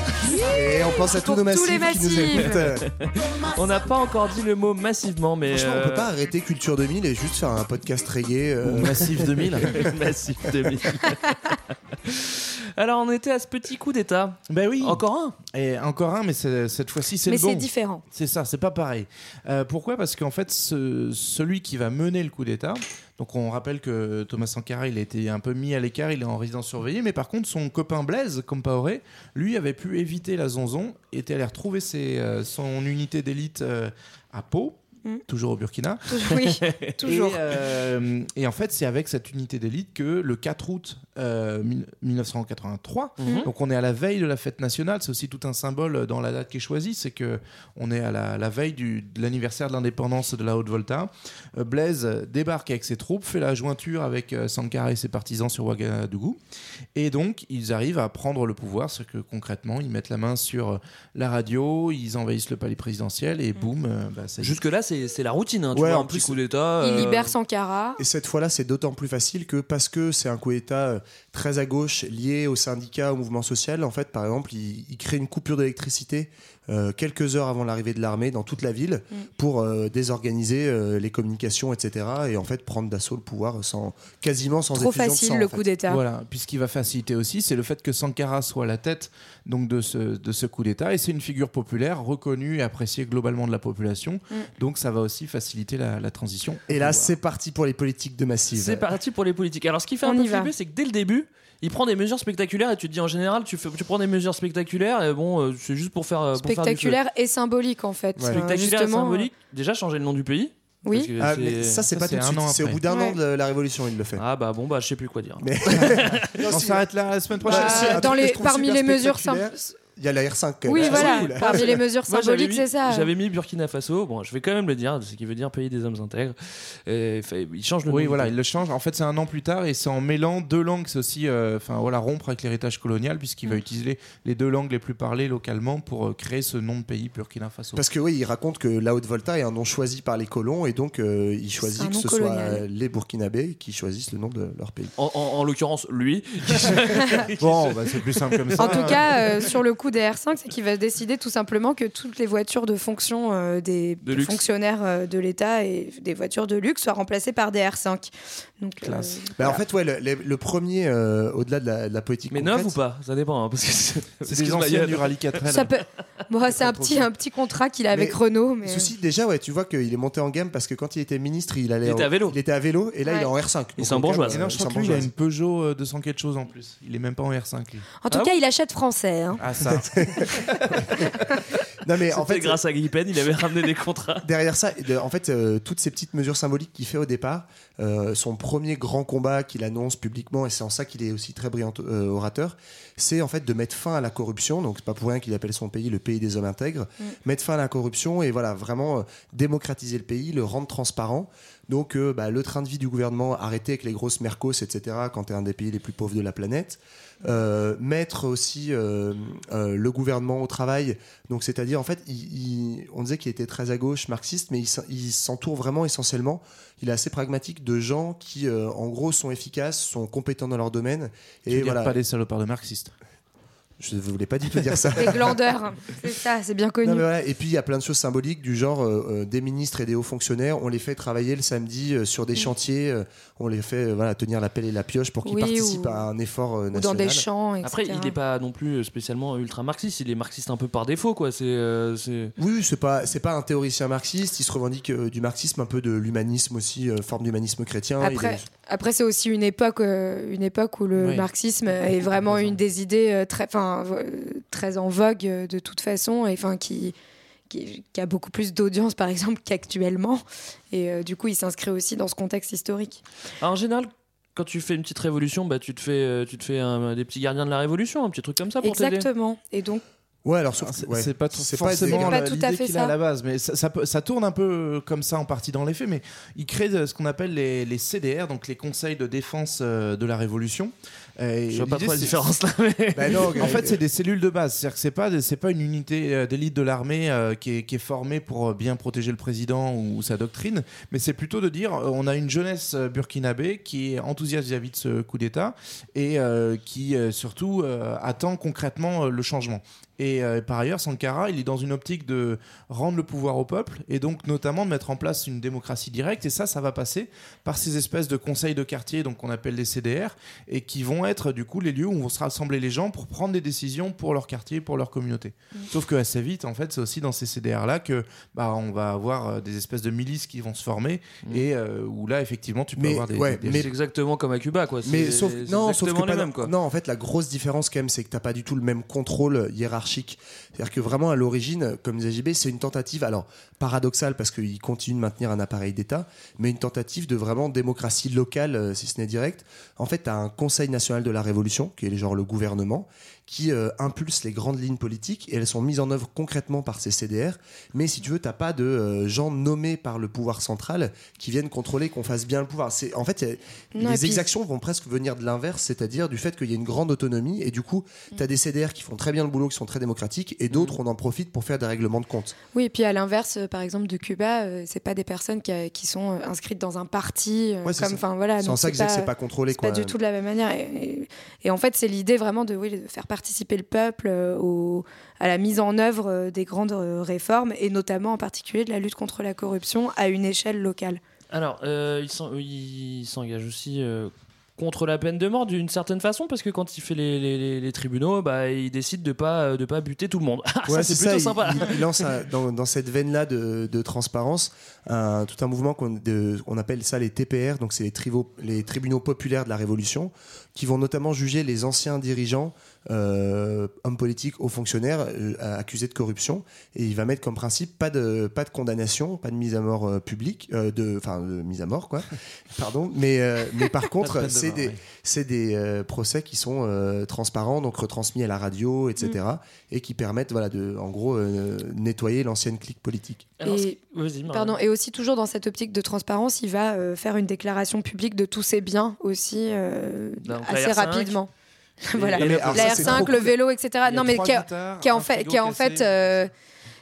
Et on pense à tous nos tous les massifs qui nous massifs. écoutent. On n'a pas encore dit le mot massivement, mais. Franchement, on euh, peut pas arrêter Culture 2000 et juste faire un podcast reggae. euh, Massif 2000. Massif 2000. Alors on était à ce petit coup d'état. Ben oui. Encore un Et encore un, mais cette fois-ci, c'est Mais le bon. c'est différent. C'est ça, c'est pas pareil. Euh, pourquoi? Parce qu'en fait, ce- celui qui va mener le coup d'État, donc on rappelle que Thomas Sankara, il a été un peu mis à l'écart, il est en résidence surveillée, mais par contre, son copain Blaise Compaoré, lui, avait pu éviter la zonzon, était allé retrouver ses, euh, son unité d'élite euh, à Pau. Mm. Toujours au Burkina. Oui, toujours. Et, euh, et en fait, c'est avec cette unité d'élite que le 4 août euh, mille- 1983, Mhm. donc on est à la veille de la fête nationale, c'est aussi tout un symbole dans la date qui est choisie, c'est que on est à la, la veille du, de l'anniversaire de l'indépendance de la Haute-Volta. Euh, Blaise débarque avec ses troupes, fait la jointure avec euh, Sankara et ses partisans sur Ouagadougou, et donc ils arrivent à prendre le pouvoir, ce que concrètement ils mettent la main sur euh, la radio, ils envahissent le palais présidentiel et boum, euh, bah, ça. Jusque-là, c'est c'est la routine. hein, tu Ouais, vois, en un petit plus, coup d'état. Il euh, libère Sankara. Et cette fois-là, c'est d'autant plus facile que parce que c'est un coup d'État euh, très à gauche, lié aux syndicats, au mouvement social, en fait, par exemple, il, il crée une coupure d'électricité euh, quelques heures avant l'arrivée de l'armée dans toute la ville Mm. pour euh, désorganiser euh, les communications, etc. Et en fait, prendre d'assaut le pouvoir sans, quasiment sans Trop effusion de facile sang, le en fait. coup d'État. Voilà. Puis ce qui va faciliter aussi, c'est le fait que Sankara soit à la tête donc de ce, de ce coup d'État. Et c'est une figure populaire, reconnue et appréciée globalement de la population. Mm. Donc ça va aussi faciliter la, la transition. Et là, c'est parti pour les politiques de Massive. C'est parti pour les politiques. Alors, ce qui fait On un peu flipper, c'est que dès le début, il prend des mesures spectaculaires et tu te dis en général, tu, fais, tu prends des mesures spectaculaires et bon, euh, c'est juste pour faire. euh, pour faire du et symbolique en fait. Ouais. Euh, Spectaculaire et justement, symbolique. Déjà, changer le nom du pays. Oui. Ah, mais ça, c'est pas tout de un suite. C'est au bout d'un Ouais. an de la Révolution, il le fait. Ah bah bon, bah je sais plus quoi dire. Mais- Non, On s'arrête là la semaine Bah, prochaine. dans les, parmi les mesures spectaculaire. Il y a la R5. quand Oui, même. voilà. Cool. Parmi les mesures symboliques, c'est ça. J'avais mis Burkina Faso. Bon, je vais quand même le dire, ce qui veut dire pays des hommes intègres. Et, fait- il change le nom. Oui, voilà, il le change. En fait, c'est un an plus tard et c'est en mêlant deux langues. C'est aussi, euh, enfin voilà, rompre avec l'héritage colonial puisqu'il Mm. va utiliser les, les deux langues les plus parlées localement pour euh, créer ce nom de pays Burkina Faso. Parce que oui, il raconte que la Haute-Volta est un nom choisi par les colons et donc euh, il choisit que ce colonial. soit euh, les Burkinabés qui choisissent le nom de leur pays. En, en- en l'occurrence, lui. Bon, bah, c'est plus simple comme ça. En tout cas, euh, sur le coup des R5, c'est qu'il va décider tout simplement que toutes les voitures de fonction euh, des, De des luxe. fonctionnaires euh, de l'État et des voitures de luxe soient remplacées par des R5. Donc, euh, Classe. Bah, voilà. En fait, ouais, le, le- le premier, euh, au-delà de la, de la politique Mais concrète, neuf ou pas? Ça dépend. hein, parce que c'est anciennes il y du a- rallye 4L. Ça peut... bon, c'est un petit, un petit contrat qu'il a avec Renault. Mais... Ceci, déjà, ouais, tu vois qu'il est monté en gamme parce que quand il était ministre, il allait Il était en- à vélo. Il était à vélo et là, il est en R5. Il s'en Et non, euh, je crois il que lui, il a une Peugeot euh, 200 quelque chose en plus. Il est même pas en R5. lui. En tout Ah cas, il achète français. hein. Ah ça. Non, mais en fait, grâce à Guy Pen, il avait ramené des contrats. derrière ça, en fait, euh, toutes ces petites mesures symboliques qu'il fait au départ, euh, son premier grand combat qu'il annonce publiquement, et c'est en ça qu'il est aussi très brillant euh, orateur, c'est en fait de mettre fin à la corruption. Donc c'est pas pour rien qu'il appelle son pays le pays des hommes intègres. Mettre fin à la corruption et voilà vraiment euh, démocratiser le pays, le rendre transparent. Donc euh, bah, le train de vie du gouvernement, arrêter avec les grosses mercos, etc. Quand tu es un des pays les plus pauvres de la planète. Euh, mettre aussi euh, euh, le gouvernement au travail. Donc, c'est-à-dire, en fait, il- il- on disait qu'il était très à gauche, marxiste, mais il s'en- il s'entoure vraiment essentiellement. Il est assez pragmatique de gens qui, en gros, sont efficaces, sont compétents dans leur domaine. Et Et voilà. pas des salopards de marxistes. Je ne voulais pas du tout dire ça. Les glandeurs, c'est ça, c'est bien connu. Non, mais voilà. Et puis il y a plein de choses symboliques du genre euh, euh, des ministres et des hauts fonctionnaires, on les fait travailler le samedi euh, sur des chantiers, euh, on les fait euh, voilà, tenir la pelle et la pioche pour qu'ils Oui, participent ou- à un effort euh, Ou dans national. des champs, etc. Après, il n'est pas non plus spécialement ultra marxiste, il est marxiste un peu par défaut, quoi. C'est. euh, Oui, c'est pas c'est pas un théoricien marxiste. Il se revendique euh, du marxisme, un peu de l'humanisme aussi, euh, forme d'humanisme chrétien. Il Après, est- après c'est aussi une époque, euh, une époque où le Oui. marxisme est vraiment une des idées euh, très, euh, très en vogue de toute façon, et enfin qui, qui, qui a beaucoup plus d'audience par exemple qu'actuellement. Et euh, du coup, il s'inscrit aussi dans ce contexte historique. Alors, en général, quand tu fais une petite révolution, bah, tu te fais, tu te fais un- des petits gardiens de la révolution, un petit truc comme ça pour t'aider. Exactement. Et donc, Ouais, alors Ah, c'est ouais. pas forcément pas la- tout à l'idée fait qu'il a à la base, mais ça, ça peut- ça tourne un peu comme ça en partie dans les faits, mais il crée ce qu'on appelle les, les CDR, donc les conseils de défense euh, de la Révolution. Et Je vois pas trop la différence là. mais- Bah non, en Greg. fait, c'est des cellules de base. C'est-à-dire que c'est pas, c'est pas une unité euh, d'élite de l'armée euh, qui, est, qui est formée pour euh, bien protéger le président ou sa doctrine, mais c'est plutôt de dire euh, on a une jeunesse euh, burkinabé qui est enthousiaste vis-à-vis de ce coup d'État et euh, qui euh, surtout euh, attend concrètement euh, le changement. Et euh, par ailleurs, Sankara, il est dans une optique de rendre le pouvoir au peuple et donc notamment de mettre en place une démocratie directe. Et ça, ça va passer par ces espèces de conseils de quartier, donc qu'on appelle les CDR, et qui vont être du coup les lieux où vont se rassembler les gens pour prendre des décisions pour leur quartier, pour leur communauté. Sauf que assez vite, en fait, c'est aussi dans ces CDR là que bah, on va avoir euh, des espèces de milices qui vont se former et euh, où là, effectivement, tu peux Mais, avoir des, ouais, des- mais- C'est exactement comme à Cuba, quoi. Mais sauf, non, sauf que pas- les mêmes, quoi. non, en fait, la grosse différence quand même, c'est que t'as pas du tout le même contrôle hiérarchique. C'est-à-dire que vraiment, à l'origine, comme disait JB, c'est une tentative, alors paradoxale parce qu'il continue de maintenir un appareil d'État, mais une tentative de vraiment démocratie locale, euh, si ce n'est direct. En fait, t'as un Conseil national de la Révolution, qui est genre le gouvernement, qui euh, impulse les grandes lignes politiques et elles sont mises en œuvre concrètement par ces CDR. Mais si tu veux, t'as pas de euh, gens nommés par le pouvoir central qui viennent contrôler qu'on fasse bien le pouvoir. C'est en fait, a- Non, les puis- exactions vont presque venir de l'inverse, c'est-à-dire du fait qu'il y a une grande autonomie et du coup, tu as des CDR qui font très bien le boulot, qui sont très démocratiques et d'autres, on en profite pour faire des règlements de compte. oui, et puis à l'inverse, euh, par exemple de Cuba, euh, c'est pas des personnes qui, a- qui sont inscrites dans un parti, Ouais, comme, voilà. C'est en ça que c'est pas contrôlé, c'est pas quoi. du tout de la même manière. Et, et- et en fait, c'est l'idée vraiment de, oui, de faire participer le peuple euh, au- à la mise en œuvre euh, des grandes euh, réformes et notamment en particulier de la lutte contre la corruption à une échelle locale. Alors, euh, il s'en- il s'engage aussi euh, contre la peine de mort d'une certaine façon, parce que quand il fait les, les- les- les tribunaux, bah, il décide de pas, de pas buter tout le monde. Ouais, ça, c'est plutôt sympa. Il, il lance un- dans, dans cette veine-là de, de transparence un- tout un mouvement qu'on de- on appelle ça les TPR, donc c'est les tribunaux populaires de la Révolution, qui vont notamment juger les anciens dirigeants, euh, hommes politiques, hauts fonctionnaires euh, accusés de corruption. Et il va mettre comme principe pas de, pas de condamnation, pas de mise à mort euh, publique, euh, de, enfin de mise à mort quoi, pardon. Mais, euh, mais par contre, de c'est des, oui. c'est des euh, procès qui sont euh, transparents, donc retransmis à la radio, etc. Et qui permettent, voilà, de, en gros, euh, nettoyer l'ancienne clique politique. Et-. Pardon, et aussi toujours dans cette optique de transparence, il va euh, faire une déclaration publique de tous ses biens aussi euh, Donc, la assez R5, rapidement. voilà, la ça, c'est R5, trop le vélo, etc. Non, mais qui a en fait, qui a en fait, euh,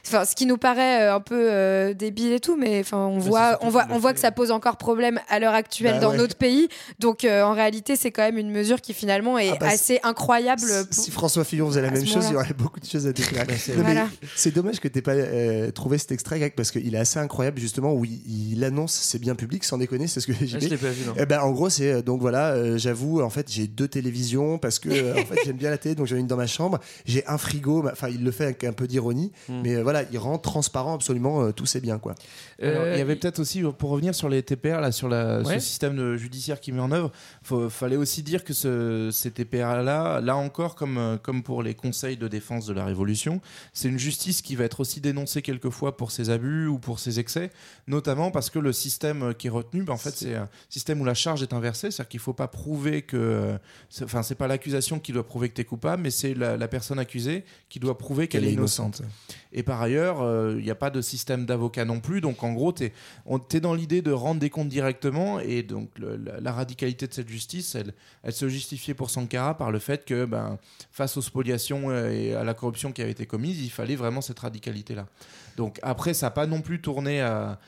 enfin, ce qui nous paraît euh, un peu euh, débile et tout, mais enfin, on voit, on voit, on voit que ça pose encore problème à l'heure actuelle Bah dans ouais. notre pays. Donc, euh, en réalité, c'est quand même une mesure qui finalement est Ah bah, assez incroyable. Si- pour- Si François Fillon faisait la même chose, il y aurait beaucoup de choses à déclarer. Bah, c'est- Voilà. Dommage que tu pas euh, trouvé cet extrait, Greg, parce qu'il est assez incroyable, justement, où il, il annonce ses biens publics, sans déconner, c'est ce que j'ai Ah, je l'ai pas vu, non. Eh ben, en gros, c'est donc voilà, euh, j'avoue, en fait, j'ai deux télévisions parce que en fait, j'aime bien la télé, donc j'en ai une dans ma chambre. J'ai un frigo, enfin, il le fait avec un peu d'ironie, Hmm. mais euh, voilà, il rend transparent absolument euh, tous ses biens, quoi. Alors, Euh, il y avait peut-être aussi, pour revenir sur les TPR, là, sur la, Ouais. ce système de- judiciaire qui met en œuvre, il fallait aussi dire que ce, ces TPR-là, là encore, comme, euh, comme pour les conseils de défense de la Révolution, c'est une justice qui va être aussi dénoncée quelquefois pour ses abus ou pour ses excès, notamment parce que le système qui est retenu, ben, en fait, c'est un système où la charge est inversée, c'est-à-dire qu'il ne faut pas prouver que. Enfin, c'est pas l'accusation qui doit prouver que tu es coupable, mais c'est la, la personne accusée qui doit prouver qu'elle est innocente. Et par ailleurs, euh, il n'y a pas de système d'avocat non plus. Donc en gros, tu es, dans l'idée de rendre des comptes directement. Et donc la, radicalité de cette justice, elle, se justifiait pour Sankara par le fait que ben, face aux spoliations euh, et à la corruption qui avait été commise, il fallait vraiment cette radicalité-là. Donc après, ça n'a pas non plus tourné à-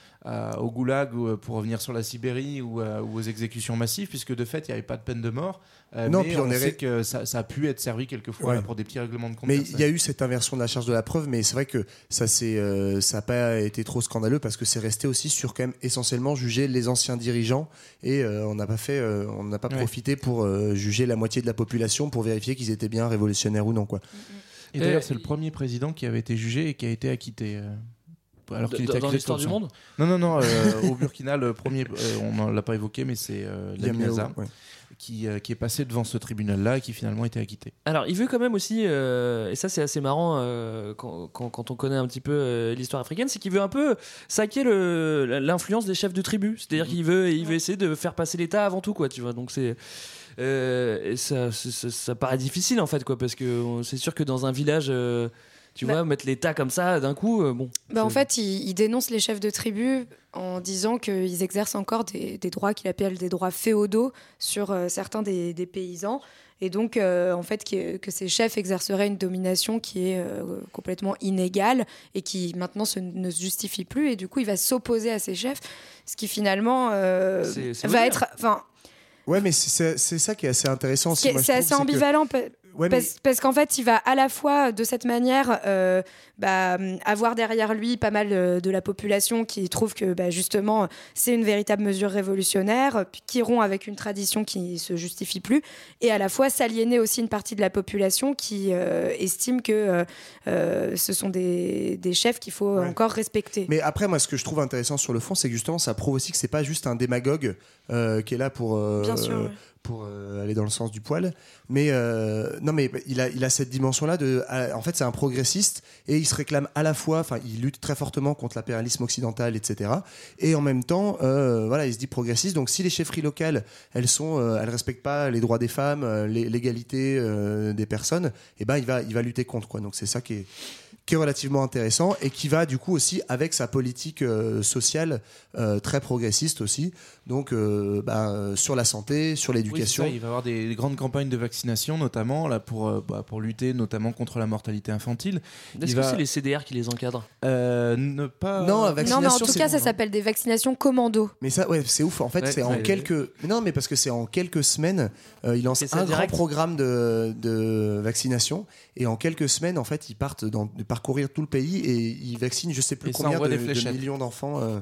au goulag ou, euh, pour revenir sur la Sibérie ou, euh, ou aux exécutions massives, puisque de fait, il n'y avait pas de peine de mort. Euh, Non, mais puis on, on est sait que ça, ça a pu être servi quelquefois Ouais. pour des petits règlements de compte. Mais il y a eu cette inversion de la charge de la preuve, mais c'est vrai que ça euh, n'a pas été trop scandaleux parce que c'est resté aussi sur quand même essentiellement juger les anciens dirigeants et euh, on n'a pas fait, euh, on n'a pas Ouais. profité pour euh, juger la moitié de la population pour vérifier qu'ils étaient bien révolutionnaires ou non quoi. Et d'ailleurs, Euh, c'est le premier président qui avait été jugé et qui a été acquitté. Alors qu'il Dans- était dans l'histoire du monde Non, non, non. euh, au Burkina, le premier, euh, on ne l'a pas évoqué, mais c'est euh, Lamine Yamio, Aza ouais. qui, euh, qui est passé devant ce tribunal-là et qui finalement a été acquitté. Alors, il veut quand même aussi, euh, et ça c'est assez marrant euh, quand, quand- quand on connaît un petit peu euh, l'histoire africaine, c'est qu'il veut un peu saquer l'influence des chefs de tribu. C'est-à-dire qu'il veut, il veut essayer de faire passer l'État avant tout, quoi. Tu vois, donc c'est euh, et ça, ça, paraît difficile en fait, quoi, parce que c'est sûr que dans un village, euh, tu Bah- vois, mettre l'État comme ça d'un coup, euh, bon. Bah, en fait, il, il dénonce les chefs de tribu en disant qu'ils exercent encore des, des droits qu'il appelle des droits féodaux sur euh, certains des, des paysans. Et donc, euh, en fait, que, que ces chefs exerceraient une domination qui est euh, complètement inégale et qui maintenant se- ne se justifie plus. Et du coup, il va s'opposer à ces chefs, ce qui finalement euh, va être. Enfin, Ouais, mais c'est- ça qui est assez intéressant. c'est assez ambivalent. Ouais, mais- Parce, qu'en fait, il va à la fois, de cette manière, euh, bah, avoir derrière lui pas mal euh, de la population qui trouve que bah, justement c'est une véritable mesure révolutionnaire, qui rompt avec une tradition qui se justifie plus, et à la fois s'aliéner aussi une partie de la population qui euh, estime que ce sont des, des chefs qu'il faut Ouais. encore respecter. Mais après, moi, ce que je trouve intéressant sur le fond, c'est que justement, ça prouve aussi que c'est pas juste un démagogue qui est là pour, Bien sûr, ouais. Pour euh, aller dans le sens du poil. Mais euh, non, mais il a, il a cette dimension-là de. en fait, c'est un progressiste et il se réclame à la fois. Enfin, il lutte très fortement contre l'impérialisme occidental, etc. Et en même temps, euh, voilà, il se dit progressiste. Donc, si les chefferies locales, elles sont, elles respectent pas les droits des femmes, l'égalité des personnes, et ben, il va, il va lutter contre quoi. Donc, c'est ça qui est qui est relativement intéressant et qui va du coup aussi avec sa politique euh, sociale euh, très progressiste aussi donc euh, bah, sur la santé sur l'éducation il va y avoir des, des grandes campagnes de vaccination, notamment là, pour, euh, bah, pour lutter notamment contre la mortalité infantile. Est-ce que va- c'est les CDR qui les encadrent? Euh, ne pas... Non, la non, mais en vaccination, tout cas, bon, ça hein. s'appelle des vaccinations commando. mais ça ouais c'est ouf en fait Ouais, c'est en ouais. quelques non mais parce que c'est en quelques semaines euh, il lance un direct? grand programme de, de vaccination et en quelques semaines en fait ils partent dans, parcourir tout le pays et ils vaccinent je sais plus Et combien envoie de, des de millions d'enfants euh.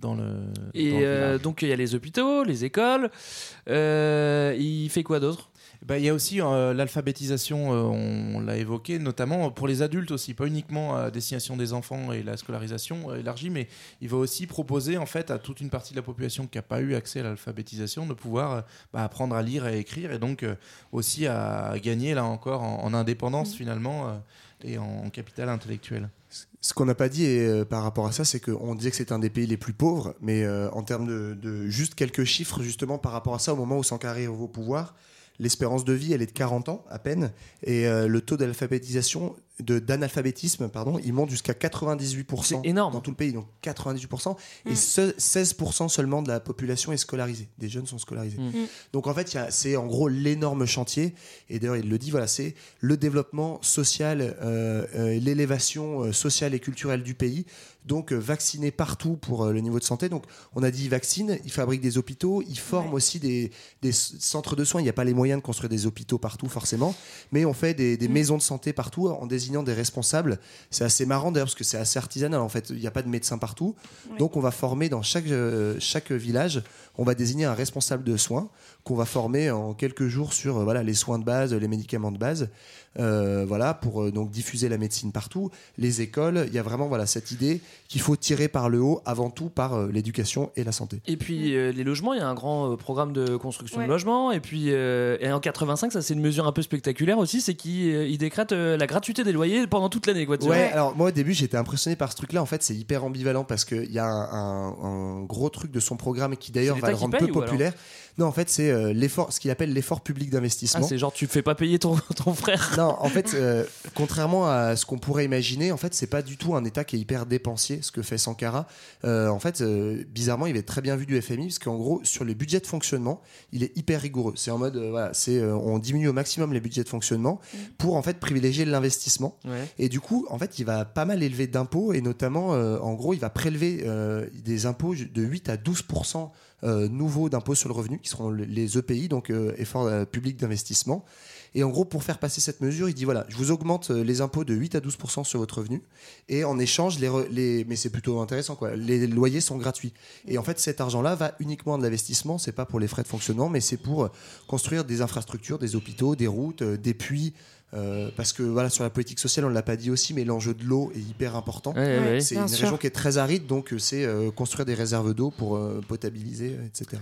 dans le. Et dans le euh, donc il y a les hôpitaux, les écoles. Euh, il fait quoi d'autre? Bah, Il y a aussi euh, l'alphabétisation, euh, on, on l'a évoqué, notamment pour les adultes aussi, pas uniquement à destination des enfants et la scolarisation élargie, mais il va aussi proposer en fait à toute une partie de la population qui n'a pas eu accès à l'alphabétisation de pouvoir euh, bah, apprendre à lire et à écrire et donc euh, aussi à gagner là encore en, en indépendance finalement euh, et en, capital intellectuel. Ce qu'on n'a pas dit euh, par rapport à ça, c'est qu'on disait que c'est un des pays les plus pauvres, mais euh, en termes de, juste quelques chiffres, justement par rapport à ça, au moment où Sankara est au pouvoir, l'espérance de vie, elle est de 40 ans à peine, et euh, le taux d'alphabétisation, d'analphabétisme, pardon, il monte jusqu'à 98% C'est énorme. dans tout le pays, donc 98%, et Mm. ce- 16% seulement de la population est scolarisée, des jeunes sont scolarisés. Mm. Mm. Donc en fait, c'est en gros l'énorme chantier, et d'ailleurs il le dit, voilà, c'est le développement social, euh, euh, l'élévation euh, sociale et culturelle du pays. Donc euh, vacciner partout pour euh, le niveau de santé. Donc on a dit il vaccine, il fabrique des hôpitaux, il forme Ouais. aussi des, des centres de soins. Il n'y a pas les moyens de construire des hôpitaux partout forcément, mais on fait des, Mm. des maisons de santé partout en désignant des responsables. C'est assez marrant d'ailleurs parce que c'est assez artisanal en fait. Il n'y a pas de médecins partout. Donc on va former dans chaque, euh, chaque village, on va désigner un responsable de soins qu'on va former en quelques jours sur euh, voilà, les soins de base, les médicaments de base, euh, voilà, pour euh, donc diffuser la médecine partout, les écoles. Il y a vraiment voilà, cette idée qu'il faut tirer par le haut avant tout par euh, l'éducation et la santé. Et puis euh, les logements, il y a un grand euh, programme de construction Ouais. de logements. Et puis euh, et en 85, ça c'est une mesure un peu spectaculaire aussi, c'est qu'il euh, il décrète euh, la gratuité des loyers pendant toute l'année. Quoi, tu Ouais, vois. alors moi au début j'étais impressionné par ce truc là. En fait, c'est hyper ambivalent parce qu'il y a un, un- un gros truc de son programme qui d'ailleurs va le rendre peu populaire. Non, en fait, c'est euh, l'effort, ce qu'il appelle l'effort public Ah, d'investissement. c'est genre tu fais pas payer ton, ton frère. Non, en fait, euh, contrairement à ce qu'on pourrait imaginer, en fait, c'est pas du tout un État qui est hyper dépensier, ce que fait Sankara. Euh, en fait, euh, bizarrement, il va être très bien vu du FMI, parce qu'en gros, sur les budgets de fonctionnement, il est hyper rigoureux. C'est en mode, euh, voilà, c'est, euh, on diminue au maximum les budgets de fonctionnement pour en fait privilégier l'investissement. Ouais. Et du coup, en fait, il va pas mal élever d'impôts et notamment, euh, en gros, il va prélever euh, des impôts de 8 à 12 euh, nouveaux d'impôts sur le revenu, qui seront les EPI, donc euh, efforts euh, publics d'investissement. Et en gros, pour faire passer cette mesure, il dit voilà, je vous augmente euh, les impôts de 8 à 12% sur votre revenu, et en échange, les, mais c'est plutôt intéressant, quoi, les loyers sont gratuits. Et en fait, cet argent-là va uniquement de l'investissement, c'est pas pour les frais de fonctionnement, mais c'est pour euh, construire des infrastructures, des hôpitaux, des routes, euh, des puits. Euh, parce que voilà sur la politique sociale on ne l'a pas dit aussi mais l'enjeu de l'eau est hyper important Ouais, ouais, ouais. c'est une sûr. région qui est très aride donc euh, c'est euh, construire des réserves d'eau pour euh, potabiliser etc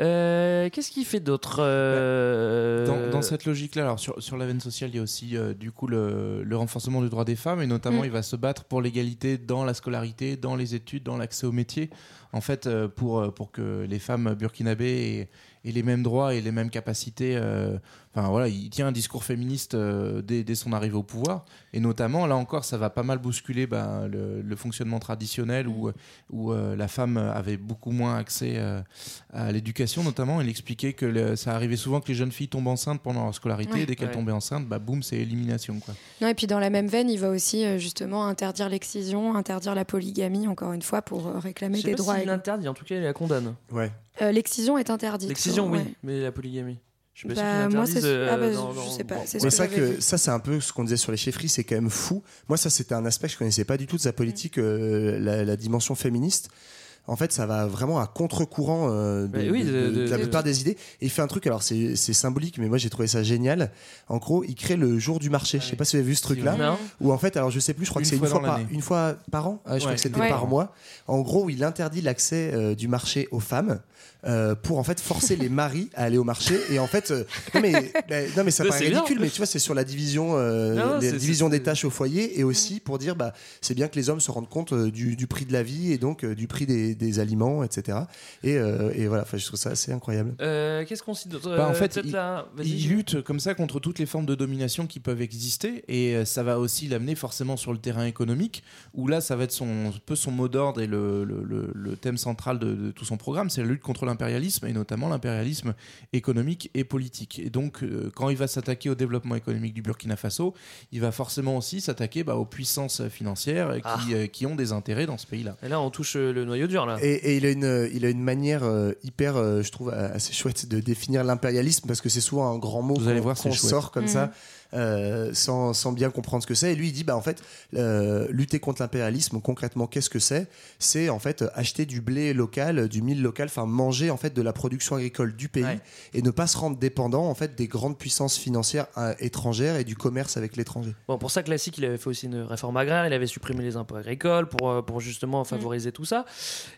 Euh, Qu'est-ce qu'il fait d'autre euh, Dans, dans cette logique-là, alors sur, sur la veine sociale, il y a aussi euh, du coup le, le renforcement du droit des femmes et notamment Mm. il va se battre pour l'égalité dans la scolarité, dans les études, dans l'accès au métier. En fait, euh, pour, euh, pour que les femmes burkinabées aient, aient les mêmes droits et les mêmes capacités. euh, Enfin voilà, il tient un discours féministe euh, dès, dès son arrivée au pouvoir et notamment là encore, ça va pas mal bousculer bah, le, le fonctionnement traditionnel où, où euh, la femme avait beaucoup moins accès euh, à l'éducation notamment. Il expliquait que le- ça arrivait souvent que les jeunes filles tombent enceintes pendant leur scolarité. Ouais. et dès qu'elles Ouais. tombaient enceintes, bah boum, c'est élimination quoi. Non, et puis dans la même veine, il va aussi justement interdire l'excision, interdire la polygamie, encore une fois, pour réclamer des droits. L'interdit, en tout cas, il la condamne. ouais Euh, l'excision est interdite. L'excision, oui, Ouais. mais la polygamie. Je suis pas Bah, moi, c'est- euh, ah, bah, je sais pas, bon, c'est ça, que, ça c'est un peu ce qu'on disait sur les chefferies, c'est quand même fou. Moi, ça, c'était un aspect que je connaissais pas du tout de sa politique, euh, la, la dimension féministe. En fait, ça va vraiment à contre-courant euh, de, Mais oui, de- de- de- de de- la plupart des idées. Et il fait un truc, alors c'est symbolique, mais moi j'ai trouvé ça génial. En gros, il crée le jour du marché. Je sais pas si vous avez vu ce truc-là. Où en fait, alors je sais plus, je crois que c'est une fois par, une fois par an. Ah, je crois Ouais. que c'était Ouais. par mois. En gros, il interdit l'accès euh, du marché aux femmes. euh, pour en fait forcer les maris à aller au marché et en fait euh, non mais non mais ça Mais paraît bien. ridicule mais tu vois c'est sur la division euh, Non, divisions c'est- des tâches au foyer et aussi pour dire bah c'est bien que les hommes se rendent compte euh, du, du prix de la vie et donc euh, du prix des, des aliments etc et, euh, et voilà je trouve ça assez incroyable. Euh, Qu'est-ce qu'on cite d'autre? Bah, en Euh, fait, il- là- lutte comme ça contre toutes les formes de domination qui peuvent exister et ça va aussi l'amener forcément sur le terrain économique où là ça va être son, un peu son mot d'ordre et le, le- le- le thème central de, de tout son programme c'est la lutte contre l'impérialisme et notamment l'impérialisme économique et politique. Et donc quand il va s'attaquer au développement économique du Burkina Faso il va forcément aussi s'attaquer bah, aux puissances financières qui, Ah. euh, qui ont des intérêts dans ce pays-là. Et là, on touche le noyau dur, là. et, et il a une euh, il a une manière euh, hyper euh, je trouve assez chouette de définir l'impérialisme parce que c'est souvent un grand mot Vous allez qu'on sort comme Mhm. ça euh, sans, sans bien comprendre ce que c'est et lui il dit bah en fait euh, lutter contre l'impérialisme concrètement qu'est-ce que c'est? C'est en fait acheter du blé local du mil local enfin manger en fait de la production agricole du pays Ouais. et ne pas se rendre dépendant en fait des grandes puissances financières euh, étrangères et du commerce avec l'étranger Bon, pour ça, Classique, il avait fait aussi une réforme agraire. Il avait supprimé les impôts agricoles pour, pour justement favoriser tout ça.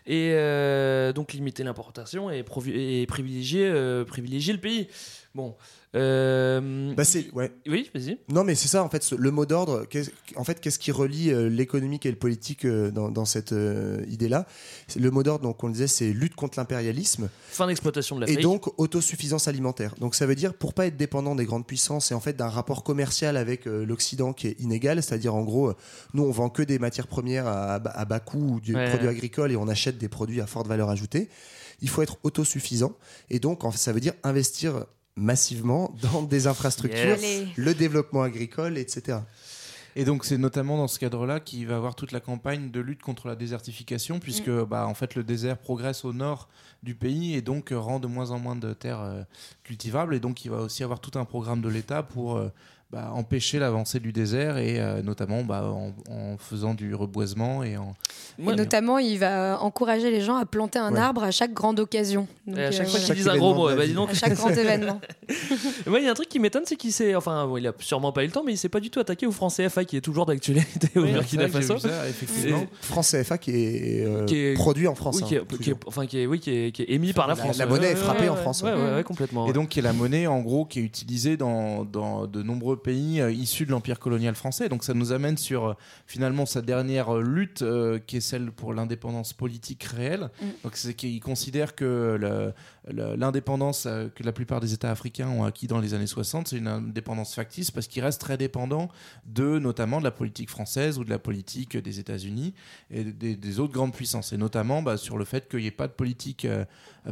Et euh, donc limiter l'importation et, privilégier, euh, privilégier le pays. Bon. Euh, bah c'est ouais Oui, vas-y. Non, mais c'est ça, en fait, ce- le mot d'ordre. En fait, qu'est-ce qui relie euh, l'économique et le politique euh, dans, dans cette idée-là? C'est- Le mot d'ordre, donc, on le disait, c'est lutte contre l'impérialisme Fin d'exploitation de et l'Afrique. donc autosuffisance alimentaire. Donc, ça veut dire, pour pas être dépendant des grandes puissances et en fait d'un rapport commercial avec l'Occident qui est inégal, c'est-à-dire, en gros, nous, on vend que des matières premières à, à- à bas coût ou des Ouais. produits agricoles et on achète des produits à forte valeur ajoutée. Il faut être autosuffisant et donc, en fait, ça veut dire investir massivement dans des infrastructures, Yes. Le développement agricole, etc. Et donc c'est notamment dans ce cadre-là qu'il va avoir toute la campagne de lutte contre la désertification, puisque bah, en fait le désert progresse au nord du pays et donc euh, rend de moins en moins de terres euh, cultivables. Et donc il va aussi avoir tout un programme de l'État pour euh, bah, empêcher l'avancée du désert et euh, notamment bah, en, en faisant du reboisement et en Et notamment, il va encourager les gens à planter un Ouais. arbre à chaque grande occasion. Donc, à chaque euh, fois voilà. qu'il Chaque dise un gros mot, bah, vie. dis donc. à chaque grand événement. Moi, il y a un truc qui m'étonne, c'est qu'il s'est. Enfin, bon, il a sûrement pas eu le temps, mais il s'est pas du tout attaqué au France CFA qui est toujours d'actualité au Oui, Burkina Faso. vu ça, effectivement. France CFA qui est, euh, Qui est- produit en France. Oui, hein, qui est, qui est- toujours. enfin, qui est, oui, qui est, qui est émis par la, La- France. la monnaie est frappée ouais, en France, Ouais, ouais. ouais, ouais, complètement. Et donc, qui est la monnaie, en gros, qui est utilisée dans, dans de nombreux pays euh, issus de l'Empire colonial français. Donc, ça nous amène sur, euh, finalement, sa dernière euh, lutte, qui est celle pour l'indépendance politique réelle. Mm. Donc, c'est qu'il considère que l'indépendance que la plupart des États africains ont acquis dans les années 60, c'est une indépendance factice parce qu'ils restent très dépendants de, notamment, de la politique française ou de la politique des États-Unis et des, des autres grandes puissances. Et notamment bah, sur le fait qu'il n'y ait pas de politique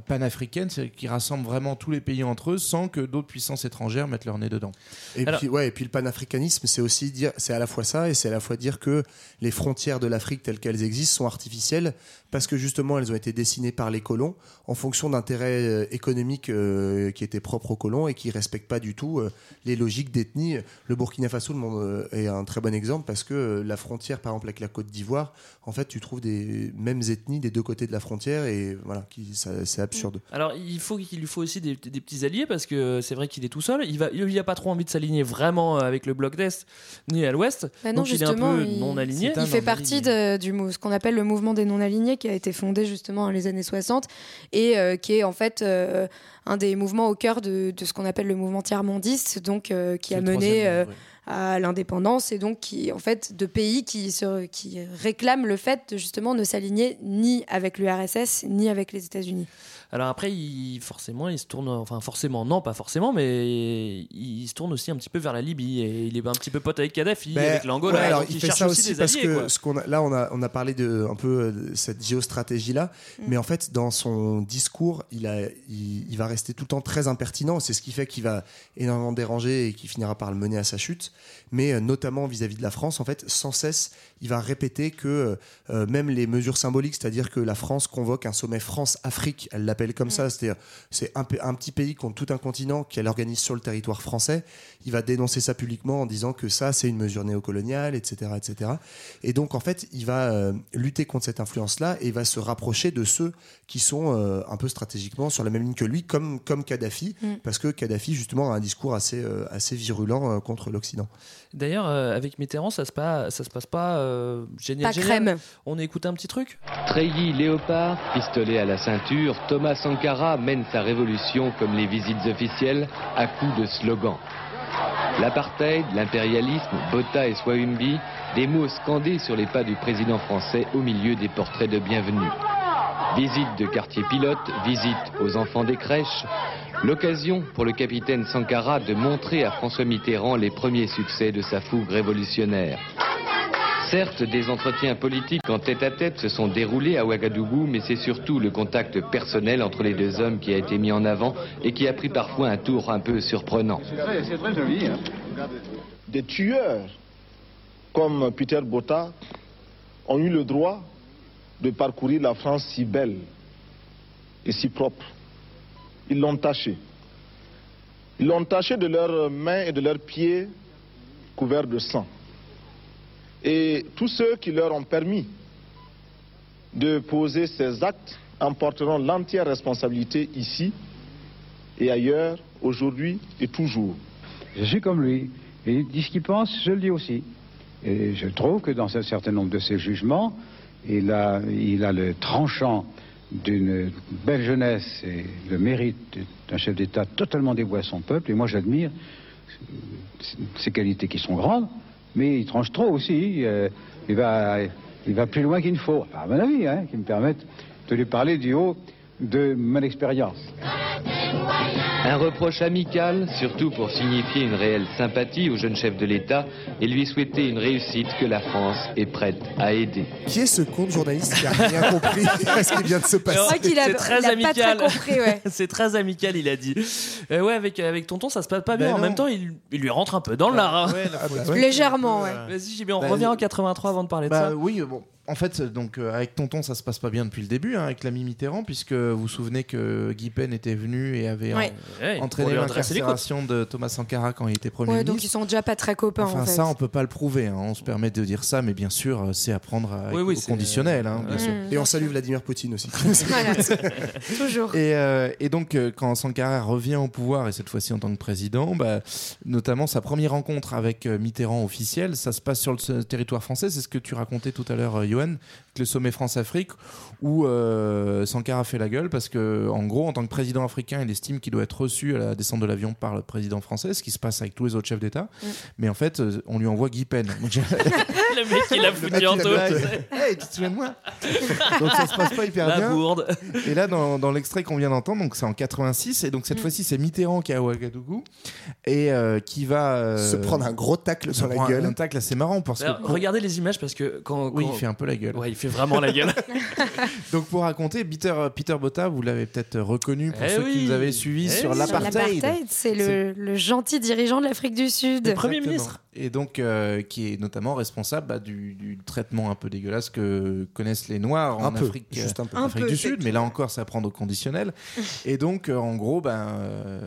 panafricaine, c'est qui rassemble vraiment tous les pays entre eux sans que d'autres puissances étrangères mettent leur nez dedans. Et Alors- puis, ouais, et puis le panafricanisme, c'est aussi dire, c'est à la fois ça, et c'est à la fois dire que les frontières de l'Afrique telles qu'elles existent sont artificielles parce que justement elles ont été dessinées par les colons en fonction d'intérêts euh, économiques euh, qui étaient propres aux colons et qui respectent pas du tout euh, les logiques d'ethnie. Le Burkina Faso le monde, euh, est un très bon exemple parce que euh, la frontière, par exemple avec la Côte d'Ivoire, en fait, tu trouves des mêmes ethnies des deux côtés de la frontière et voilà, qui, ça- c'est absurde. Alors, il faut qu'il lui faut aussi des, des petits alliés parce que c'est vrai qu'il est tout seul. Il va, il a pas trop envie de s'aligner vraiment avec le bloc d'est ni à l'ouest. Bah non, donc il est un justement, peu il- non aligné. Il fait partie de, du ce qu'on appelle le mouvement des non-alignés qui a été fondé justement dans les années 60 et euh, qui est en fait euh, un des mouvements au cœur de, de ce qu'on appelle le mouvement tiers-mondiste, donc euh, qui a mené euh, à l'indépendance et donc qui en fait de pays qui, qui réclament le fait de justement ne s'aligner ni avec l'URSS ni avec les États-Unis. Alors après, il, forcément, il se tourne, enfin forcément, non, pas forcément, mais il se tourne aussi un petit peu vers la Libye et il est un petit peu pote avec Kadhafi, Ben, avec l'Angola. ouais, alors il, fait cherche ça aussi aussi des parce alliés, que quoi. ce qu'on a- là on a on a parlé de un peu euh, de cette géostratégie là, Mm. mais en fait dans son discours il a il, il va rester tout le temps très impertinent. C'est ce qui fait qu'il va énormément déranger et qui finira par le mener à sa chute. Mais euh, notamment vis-à-vis de la France, en fait, sans cesse il va répéter que euh, même les mesures symboliques, c'est-à-dire que la France convoque un sommet France-Afrique, elle l'appelle comme ça, c'est-à-dire c'est un, pa- un petit pays contre tout un continent qu'elle organise sur le territoire français. Il va dénoncer ça publiquement en disant que ça, c'est une mesure néocoloniale, etc., etc. Et donc, en fait, il va euh, lutter contre cette influence-là et il va se rapprocher de ceux qui sont euh, un peu stratégiquement sur la même ligne que lui, comme, comme Kadhafi, Mm. parce que Kadhafi, justement, a un discours assez, euh, assez virulent euh, contre l'Occident. D'ailleurs, euh, avec Mitterrand, ça se passe, ça se passe pas euh, génial. Pas génial. crème. On écoute un petit truc. Treillis léopard, pistolet à la ceinture, Thomas Sankara mène sa révolution comme les visites officielles à coups de slogans. L'apartheid, l'impérialisme, Botha et Swahumbi, des mots scandés sur les pas du président français au milieu des portraits de bienvenue. Visite de quartier pilote, visite aux enfants des crèches. L'occasion pour le capitaine Sankara de montrer à François Mitterrand les premiers succès de sa fougue révolutionnaire. Certes, des entretiens politiques en tête-à-tête se sont déroulés à Ouagadougou, mais c'est surtout le contact personnel entre les deux hommes qui a été mis en avant et qui a pris parfois un tour un peu surprenant. C'est très joli. Hein. Des tueurs comme Peter Botta ont eu le droit de parcourir la France si belle et si propre. Ils l'ont taché. Ils l'ont taché de leurs mains et de leurs pieds couverts de sang. Et tous ceux qui leur ont permis de poser ces actes en porteront l'entière responsabilité ici et ailleurs, aujourd'hui et toujours. Je suis comme lui. Il dit ce qu'il pense, je le dis aussi. Et je trouve que dans un certain nombre de ses jugements, il a, il a le tranchant d'une belle jeunesse et le mérite d'un chef d'État totalement dévoué à son peuple. Et moi, j'admire ses qualités qui sont grandes, mais il tranche trop aussi. Euh, il, va, il va plus loin qu'il ne faut, à mon avis, hein, qui me permettent de lui parler du haut de mon expérience. Un reproche amical, surtout pour signifier une réelle sympathie au jeune chef de l'État et lui souhaiter une réussite que la France est prête à aider. Qui est ce con journaliste qui a rien compris à ce qui vient de se passer C'est très il a pas amical. très compris, ouais. c'est très amical, il a dit. Euh, ouais, avec, avec Tonton, ça se passe pas bien. Ben en non. même temps, il, il lui rentre un peu dans l'art. hein. Ouais, la faute. bah Légèrement, ouais. Vas-y, JB, on Bah, revient le- en 83 avant de parler de Bah ça. oui, bon. En fait, donc euh, avec Tonton, ça se passe pas bien depuis le début, hein, avec l'ami Mitterrand, puisque vous vous souvenez que Guy Pen était venu et avait Ouais. en- Ouais, entraîné lui redresser les l'incarcération de Thomas Sankara quand il était Premier Ouais, ministre. donc ils sont déjà pas très copains Enfin, en fait. ça, on peut pas le prouver. hein. On se permet de dire ça, mais bien sûr, euh, c'est à prendre à- Oui, oui, au c'est- conditionnel. hein, bien Ouais. sûr. Et on salue Vladimir Poutine aussi. Voilà. Toujours. Et, euh, et donc, euh, quand Sankara revient au pouvoir, et cette fois-ci en tant que président, bah, notamment sa première rencontre avec euh, Mitterrand officiel, ça se passe sur le s- territoire français. C'est ce que tu racontais tout à l'heure, euh, Johan, avec le sommet France-Afrique, où euh, Sankara fait la gueule parce que, en gros, en tant que président africain, il estime qu'il doit être reçu à la descente de l'avion par le président français, ce qui se passe avec tous les autres chefs d'État. Mm. Mais en fait, euh, on lui envoie Guy Pen. Le mec, il a foutu en sais. Hey, tu te souviens de moi Donc ça se passe pas hyper La bien. bourde. Et là, dans, dans l'extrait qu'on vient d'entendre, donc c'est en 86, et donc cette Mm. fois-ci, c'est Mitterrand qui est à Ouagadougou et euh, qui va euh, Se prendre un gros tacle sur la gueule. Un tacle assez marrant parce Alors, que regardez les images parce que quand, Oui, il fait un peu la gueule. Ouais, il fait vraiment la gueule. Donc pour raconter, Peter, Peter Botta, vous l'avez peut-être reconnu pour Eh ceux qui nous avaient suivis Eh sur oui. l'apartheid. C'est le, le gentil dirigeant de l'Afrique du Sud. Exactement. Et donc, euh, qui est notamment responsable bah, du, du traitement un peu dégueulasse que connaissent les Noirs en peu, Afrique, euh, juste un peu. Un Afrique peu, du Sud. Mais là encore, c'est à prendre au conditionnel. Et donc, euh, en gros, ben, euh,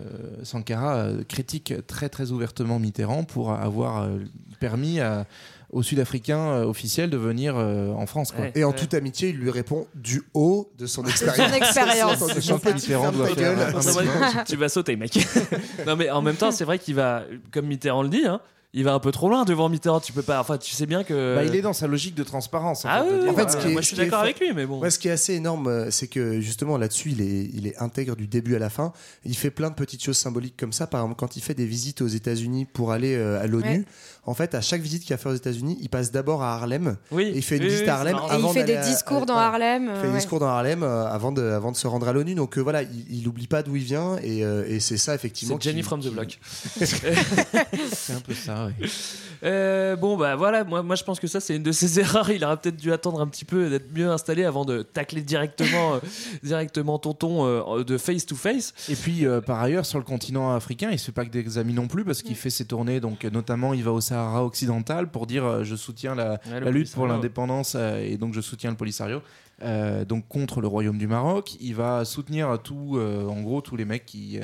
Sankara euh, critique très très ouvertement Mitterrand pour avoir euh, permis à- aux Sud-Africains euh, officiels de venir euh, en France. Quoi. Et en toute amitié, il lui répond du haut de son expérience. son expérience. Mitterrand doit faire un- un tu vas sauter, mec. non, mais en même temps, c'est vrai qu'il va, comme Mitterrand le dit, hein, il va un peu trop loin devant Mitterrand. Tu peux pas. Enfin, tu sais bien que. Bah, il est dans sa logique de transparence. en Ah fait, oui, En fait, ce qui est- moi, je suis d'accord avec lui, mais bon. Ouais, ce qui est assez énorme, euh, c'est que justement là-dessus, il est, il est intègre du début à la fin. Il fait plein de petites choses symboliques comme ça. Par exemple, quand il fait des visites aux États-Unis pour aller euh, à l'ONU, Ouais. En fait, à chaque visite qu'il a fait aux États-unis, il passe d'abord à Harlem. Oui. Et il fait une Oui, visite oui, à Harlem marrant. Et il avant fait des discours à- dans voilà. Harlem. Il fait des ouais. discours dans Harlem euh, avant, de, avant de se rendre à l'ONU. Donc euh, voilà, il, il oublie pas d'où il vient et, euh, et c'est ça effectivement. C'est Jenny qui- from the Block. C'est un peu ça, oui. Euh, bon, bah voilà, moi, moi je pense que ça c'est une de ses erreurs. Il aurait peut-être dû attendre un petit peu d'être mieux installé avant de tacler directement, euh, directement tonton euh, de face to face. Et puis, euh, par ailleurs, sur le continent africain, il se fait pas que des amis non plus parce qu'il fait ses tournées. Donc, euh, notamment, il va au Sahara occidental pour dire euh, je soutiens la, Ouais, le la lutte pour l'indépendance euh, et donc je soutiens le Polisario. euh, donc contre le royaume du Maroc, il va soutenir tout, euh, en gros tous les mecs qui,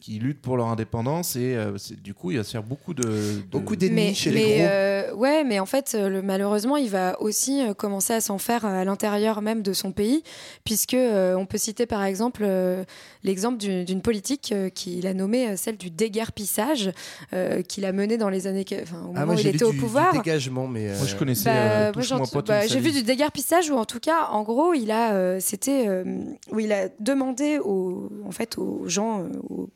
qui luttent pour leur indépendance et euh, du coup il va se faire beaucoup de, de- Beaucoup Mais, d'ennemis chez mais, les gros. euh, ouais, mais en fait, euh, le- malheureusement, il va aussi euh, commencer à s'en faire à l'intérieur même de son pays, puisque euh, on peut citer par exemple euh, l'exemple du- d'une politique euh, qu'il a nommée euh, celle du déguerpissage, euh, qu'il a menée dans les années, que- enfin, au Ah, moment où il était au du, du pouvoir. dégagement, mais Moi je connaissais Bah, euh, bah, j'ai vu du déguerpissage où en tout cas, en gros, il a, euh, c'était euh, où il a demandé aux, en fait, aux gens,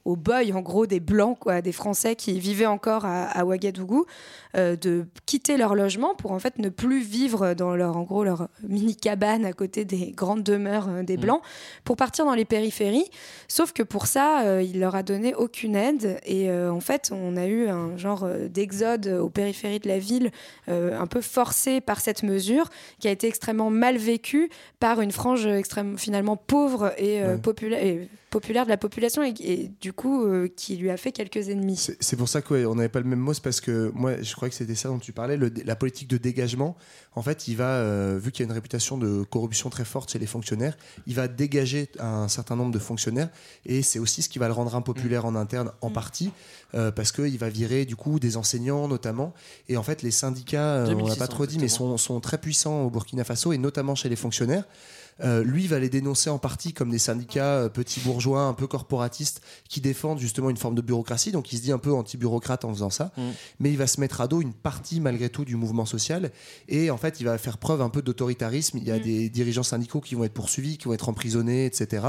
aux, aux boys, en gros, des blancs, quoi, des Français qui vivaient encore à, à Ouagadougou, euh, de quitter leur logement pour en fait ne plus vivre dans leur, en gros, leur mini cabane à côté des grandes demeures euh, des blancs, pour partir dans les périphéries. Sauf que pour ça, euh, il leur a donné aucune aide et en fait, on a eu un genre d'exode aux périphéries de la ville, un peu forcé par cette mesure, qui a été extrêmement mal vécue par une frange extrêmement finalement pauvre et, Ouais. popula- et populaire de la population et, et du coup euh, qui lui a fait quelques ennemis. C'est pour ça qu'on n'avait pas le même mot, c'est parce que moi je crois que c'était ça dont tu parlais, le- la politique de dégagement. En fait, il va, euh, vu qu'il y a une réputation de corruption très forte chez les fonctionnaires, il va dégager un certain nombre de fonctionnaires et c'est aussi ce qui va le rendre impopulaire en interne en partie euh, parce qu'il va virer du coup des enseignants notamment. Et en fait, les syndicats, euh, on 2600, pas trop dit, mais sont, sont très puissants au Burkina Faso et notamment chez les fonctionnaires. Euh, lui va les dénoncer en partie comme des syndicats euh, petits bourgeois, un peu corporatistes, qui défendent justement une forme de bureaucratie. Donc il se dit un peu anti-bureaucrate en faisant ça. Mm. Mais il va se mettre à dos une partie malgré tout du mouvement social. Et en fait, il va faire preuve un peu d'autoritarisme. Il y a des dirigeants syndicaux qui vont être poursuivis, qui vont être emprisonnés, etc.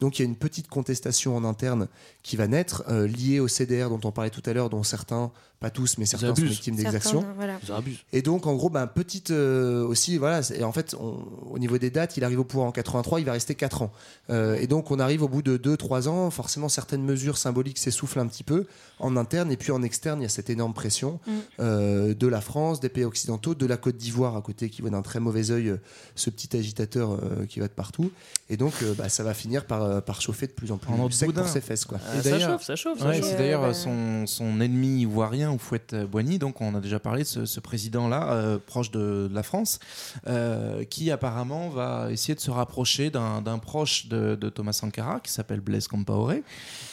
Donc il y a une petite contestation en interne qui va naître, euh, liée au CDR dont on parlait tout à l'heure, dont certains, pas tous, mais certains sont victimes d'exactions. voilà. Abusent. Et donc, en gros, ben, petite euh, aussi, voilà. Et en fait, on- au niveau des dates, il arrive au pouvoir en 83, il va rester 4 ans. Euh, et donc, on arrive au bout de 2-3 ans, forcément, certaines mesures symboliques s'essoufflent un petit peu en interne, et puis en externe, il y a cette énorme pression Mm. euh, de la France, des pays occidentaux, de la Côte d'Ivoire à côté, qui voit d'un très mauvais œil euh, ce petit agitateur euh, qui va de partout. Et donc, euh, bah, ça va finir par, euh, par chauffer de plus en plus En sec boudin. pour ses fesses, quoi. Ah, ça chauffe, ça chauffe. Ouais, c'est Euh, d'ailleurs bah- son, son ennemi ivoirien, Oufouette Boigny, donc on a déjà parlé de ce, ce président-là, euh, proche de, la France, euh, qui apparemment va essayer de se rapprocher d'un proche de, de Thomas Sankara, qui s'appelle Blaise Compaoré.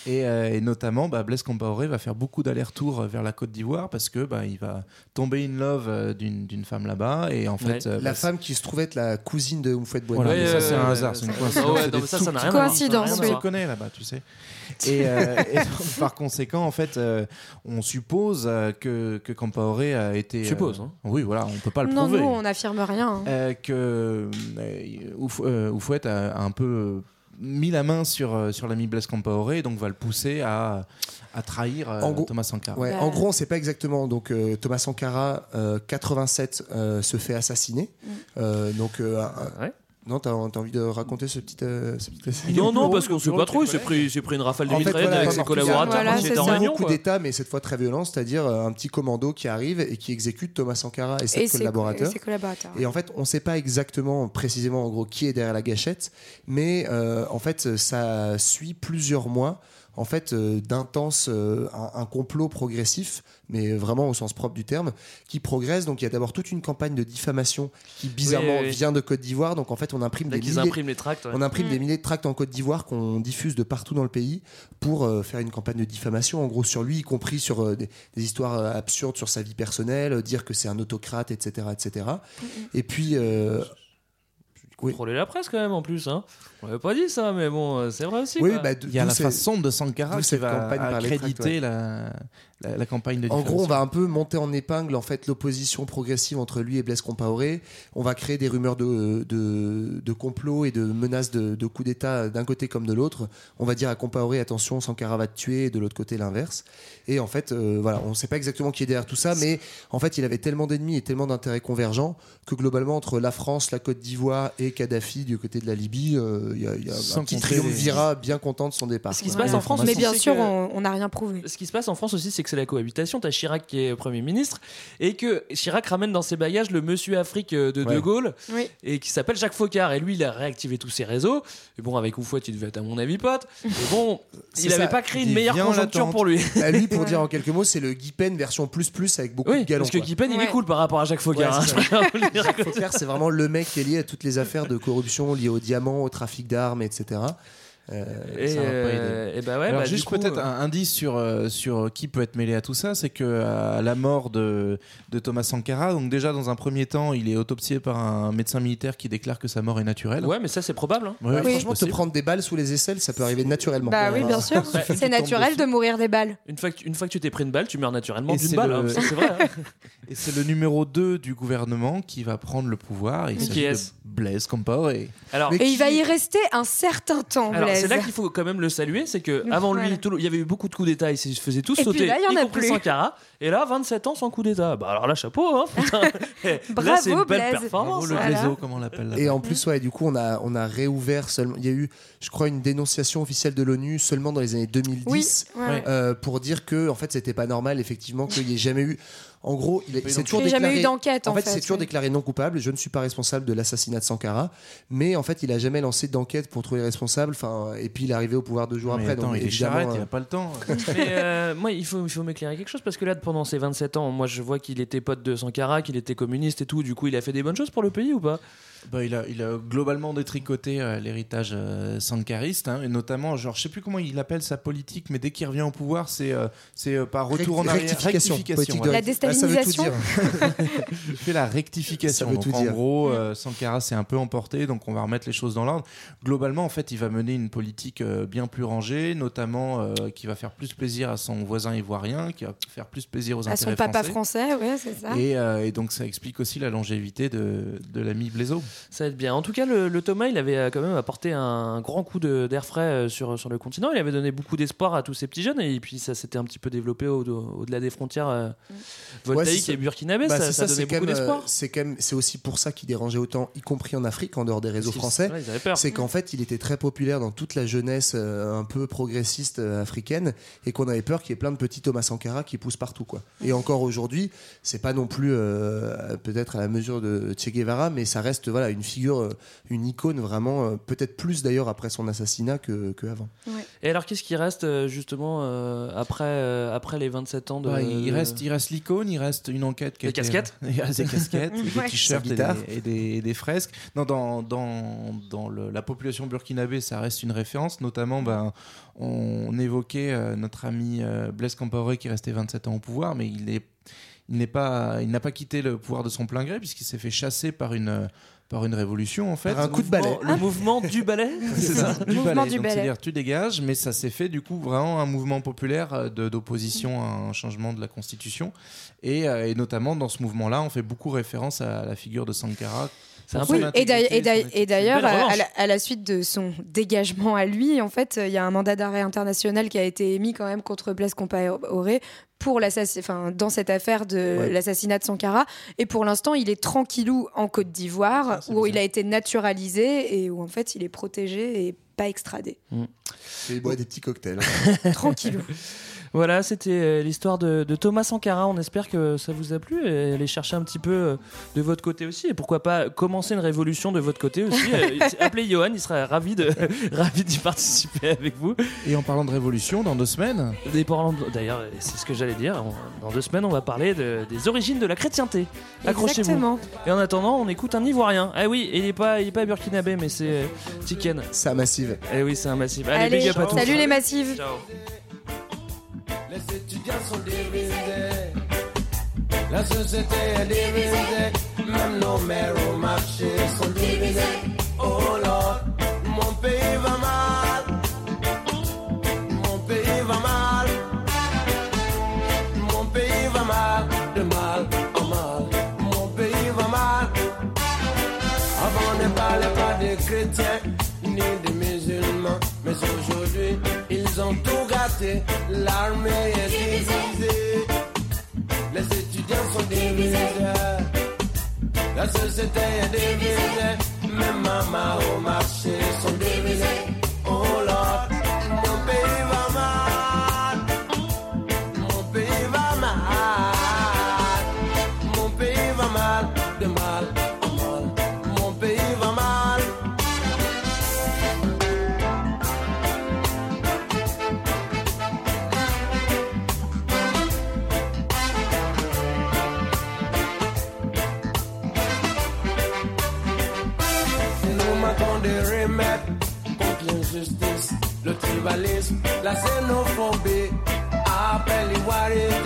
Et, euh, et notamment, bah, Blaise Compaoré va faire beaucoup d'allers-retours vers la Côte d'Ivoire parce que bah, il va tomber in love euh, d'une femme là-bas. Et en fait, Ouais. euh, La bah, femme qui se trouvait être la cousine de Oufouette Boigny. Voilà, Ouais, ça c'est un hasard, c'est une coïncidence. on se connaît là-bas, tu sais. Et, euh, et donc, par conséquent, en fait, euh, on suppose euh, que, que Compaoré a été. Suppose, euh, hein. Oui, voilà, on peut pas le Non, prouver. nous, on n'affirme rien. hein. Euh, que euh, Ouf- euh, Oufouette a, a un peu euh, mis la main sur, euh, sur l'ami Blaise Compaoré et donc va le pousser à, à trahir euh, En gros- Thomas Sankara. Ouais, Bah. En gros, on ne sait pas exactement. Donc, euh, Thomas Sankara, euh, 87, euh, se fait assassiner. Mm. Euh, donc, euh, un- Ouais. Non, t'as t'as envie de raconter ce petit. euh, ce petit Non, non, parce qu'on sait pas trop. Il s'est pris, une rafale de En fait, mitraillette voilà, avec ses collaborateurs plusieurs- quand il était en C'est un réunion. coup d'État, mais cette fois très violent, c'est-à-dire euh, un petit commando qui arrive et qui exécute Thomas Sankara et ses Et ses- collaborateurs. et ses collaborateurs. Et en fait, on ne sait pas exactement, précisément, en gros, qui est derrière la gâchette, mais euh, en fait, ça suit plusieurs mois. En fait, euh, d'intenses, euh, un, un complot progressif, mais vraiment au sens propre du terme, qui progresse. Donc, il y a d'abord toute une campagne de diffamation qui bizarrement Oui, oui. vient de Côte d'Ivoire. Donc, en fait, on imprime Là des milliers- impriment les tracts, ouais. on imprime Mm. des milliers de tracts en Côte d'Ivoire qu'on diffuse de partout dans le pays pour euh, faire une campagne de diffamation, en gros sur lui, y compris sur euh, des, des histoires euh, absurdes sur sa vie personnelle, dire que c'est un autocrate, etc., etc. Et puis. euh, oui. Contrôler la presse quand même en plus. Hein. On n'avait pas dit ça, mais bon, euh, c'est vrai aussi. Oui, bah, Il y a la façon de Sankara qui cette va campagne par ouais. la, la, la campagne de En gros, on va un peu monter en épingle en fait l'opposition progressive entre lui et Blaise Compaoré. On va créer des rumeurs de, de, de complot et de menaces de, de coup d'État d'un côté comme de l'autre. On va dire à Compaoré attention, Sankara va te tuer, et de l'autre côté l'inverse. Et en fait, euh, voilà, on ne sait pas exactement qui est derrière tout ça, mais en fait, il avait tellement d'ennemis et tellement d'intérêts convergents que globalement entre la France, la Côte d'Ivoire et Kadhafi du côté de la Libye, euh, il y a, y a Sans un petit triumvirat bien content de son départ. Ce qui se passe en France, Mais aussi, bien c'est sûr, que- on n'a rien prouvé. Ce qui se passe en France aussi, c'est que c'est la cohabitation. T'as Chirac qui est Premier ministre et que Chirac ramène dans ses bagages le monsieur Afrique euh, de De. Gaulle Oui. et qui s'appelle Jacques Faucard. Et lui, il a réactivé tous ses réseaux. Et bon, avec Oufouette, il devait être à mon avis pote. Et bon, il n'avait pas créé une meilleure conjoncture pour lui. Bah, lui, pour dire en quelques mots, c'est le Guy Pen version plus plus avec beaucoup Oui, de galons. parce que quoi. Guy Pen, il est cool par rapport à Jacques Faucard. Hein. Jacques Faucard, c'est vraiment le mec qui est lié à toutes les affaires de corruption liées aux diamants, au trafic d'armes, etc. Euh, Et, Ça va pas euh, et bah ouais, Alors bah, juste peut-être euh, un indice sur, euh, sur qui peut être mêlé à tout ça, c'est que à la mort de, de Thomas Sankara, donc déjà dans un premier temps, il est autopsié par un médecin militaire qui déclare que sa mort est naturelle. Ouais, mais ça c'est probable. hein. Ouais, Franchement, te prendre des balles sous les aisselles, ça peut arriver naturellement. Bah oui, Euh, bien sûr. tu C'est naturel de mourir des balles. Une fois que tu, une fois que tu t'es pris une balle, tu meurs naturellement Et d'une balle. le- hein, c'est vrai. hein. Et c'est le numéro 2 du gouvernement qui va prendre le pouvoir. Il Qui s'agit de est-ce? Blaise Compaoré. Alors, Et qui- il va y rester un certain temps, Alors c'est là qu'il faut quand même le saluer, c'est que avant lui, tout le- il y avait eu beaucoup de coups d'État, ils se faisaient tous Et puis sauter, là, il y en a compris plus. Sankara. Et là, 27 ans sans coup d'État. Bah alors là, chapeau, hein. putain. Eh, là, Bravo, c'est une belle Blaise. performance. le hein. Voilà. Blaiseau, comme on l'appelle. Et en plus, ouais, du coup, on a, on a réouvert seulement. Il y a eu, je crois, une dénonciation officielle de l'ONU seulement dans les années 2010 Oui, ouais. euh, pour dire que, en fait, c'était pas normal, effectivement, qu'il n'y ait jamais eu. En gros, il, est- c'est toujours a jamais déclaré. eu d'enquête, en, En fait, c'est toujours déclaré non coupable. Je ne suis pas responsable de l'assassinat de Sankara, mais en fait, il a jamais lancé d'enquête pour trouver les responsables. Enfin, et puis il est arrivé au pouvoir deux jours Mais après. attends, donc il est charrette, il euh, n'a pas le temps. Mais euh, moi, il faut, il faut m'éclairer quelque chose parce que là, pendant ces 27 ans, moi, je vois qu'il était pote de Sankara, qu'il était communiste et tout. Du coup, il a fait des bonnes choses pour le pays ou pas? Bah, il, a, il a globalement détricoté euh, l'héritage euh, sankariste, hein, et notamment, genre, je sais plus comment il appelle sa politique, mais dès qu'il revient au pouvoir, c'est euh, c'est euh, par retour en arrière. rectification, politique de La Ah, ça veut tout dire. Il fait la rectification. Ça veut Donc, tout en dire. gros, euh, Sankara s'est un peu emporté, donc on va remettre les choses dans l'ordre. Globalement, en fait, il va mener une politique euh, bien plus rangée, notamment euh, qui va faire plus plaisir à son voisin ivoirien, qui va faire plus plaisir aux À son intérêts papa français. français, ouais, c'est ça. Et, euh, et donc ça explique aussi la longévité de, de l'ami Blaiseau. Ça va être bien. En tout cas, le, le Thomas, il avait quand même apporté un grand coup de- d'air frais sur, sur le continent. Il avait donné beaucoup d'espoir à tous ces petits jeunes et puis ça s'était un petit peu développé au- au-delà des frontières euh, Ouais, et burkinabés. Bah, ça, c'est ça ça, donnait c'est quand beaucoup même, d'espoir. euh, c'est quand même, c'est aussi pour ça qu'il dérangeait autant, y compris en Afrique, en dehors des réseaux français. ouais, ils avaient peur. C'est qu'en fait, il était très populaire dans toute la jeunesse euh, un peu progressiste euh, africaine et qu'on avait peur qu'il y ait plein de petits Thomas Sankara qui poussent partout, quoi. Et encore aujourd'hui, c'est pas non plus euh, peut-être à la mesure de Che Guevara, mais ça reste voilà une figure, euh, une icône vraiment, euh, peut-être plus d'ailleurs après son assassinat que, que avant. Et alors, qu'est-ce qui reste euh, justement euh, après, euh, après les 27 ans de. Bah, il, reste, il reste l'icône, il reste une enquête. qui Des casquettes des casquettes, des t-shirts et et des- et des fresques. Non, dans, dans, dans le- la population burkinabé, ça reste une référence. Notamment, ben, on évoquait euh, notre ami euh, Blaise Compaoré qui restait 27 ans au pouvoir, mais il est il n'est pas, il n'a pas quitté le pouvoir de son plein gré puisqu'il s'est fait chasser par une, par une révolution en fait. Par un coup de balai. Le mouvement du balai C'est ça, du Mouvement balai. du Donc, balai. C'est-à-dire tu dégages, mais ça s'est fait du coup vraiment un mouvement populaire euh, de- d'opposition à un changement de la constitution. Et, euh, et notamment dans ce mouvement-là, on fait beaucoup référence à la figure de Sankara. C'est un pour peu- son Oui, et d'ailleurs- à, la, suite de son dégagement à lui, en fait, il y a un mandat d'arrêt international qui a été émis quand même contre Blaise Compaoré pour enfin, dans cette affaire de Ouais. l'assassinat de Sankara. Et pour l'instant, il est tranquillou en Côte d'Ivoire, où il a été naturalisé et où en fait il est protégé et pas extradé. Et il boit des petits cocktails. Tranquillou. Voilà, c'était euh, l'histoire de, de Thomas Sankara. On espère que ça vous a plu. Et allez chercher un petit peu euh, de votre côté aussi. Et pourquoi pas commencer une révolution de votre côté aussi. Euh, appelez Johan, il sera ravi de ravi d'y participer avec vous. Et en parlant de révolution, dans deux semaines. D'ailleurs, c'est ce que j'allais dire. On- Dans deux semaines, on va parler de- des origines de la chrétienté. Accrochez-vous. Et en attendant, on écoute un Ivoirien. Ah oui, il est pas, il est pas burkinabé, mais c'est Tiken. C'est un massive. Eh oui, c'est un massif. Allez, Allez, big up à tous. salut les massives. Ciao. Les étudiants sont divisés, la société est divisée, même nos mères au marché sont divisées. Oh Lord, mon pays va mal, L'armée est divisée, les étudiants sont divisés, la société est divisée, même maman au marché sont divisés. Oh Lord, le tribalisme, la xénophobie. Appelle l'Ivoirité.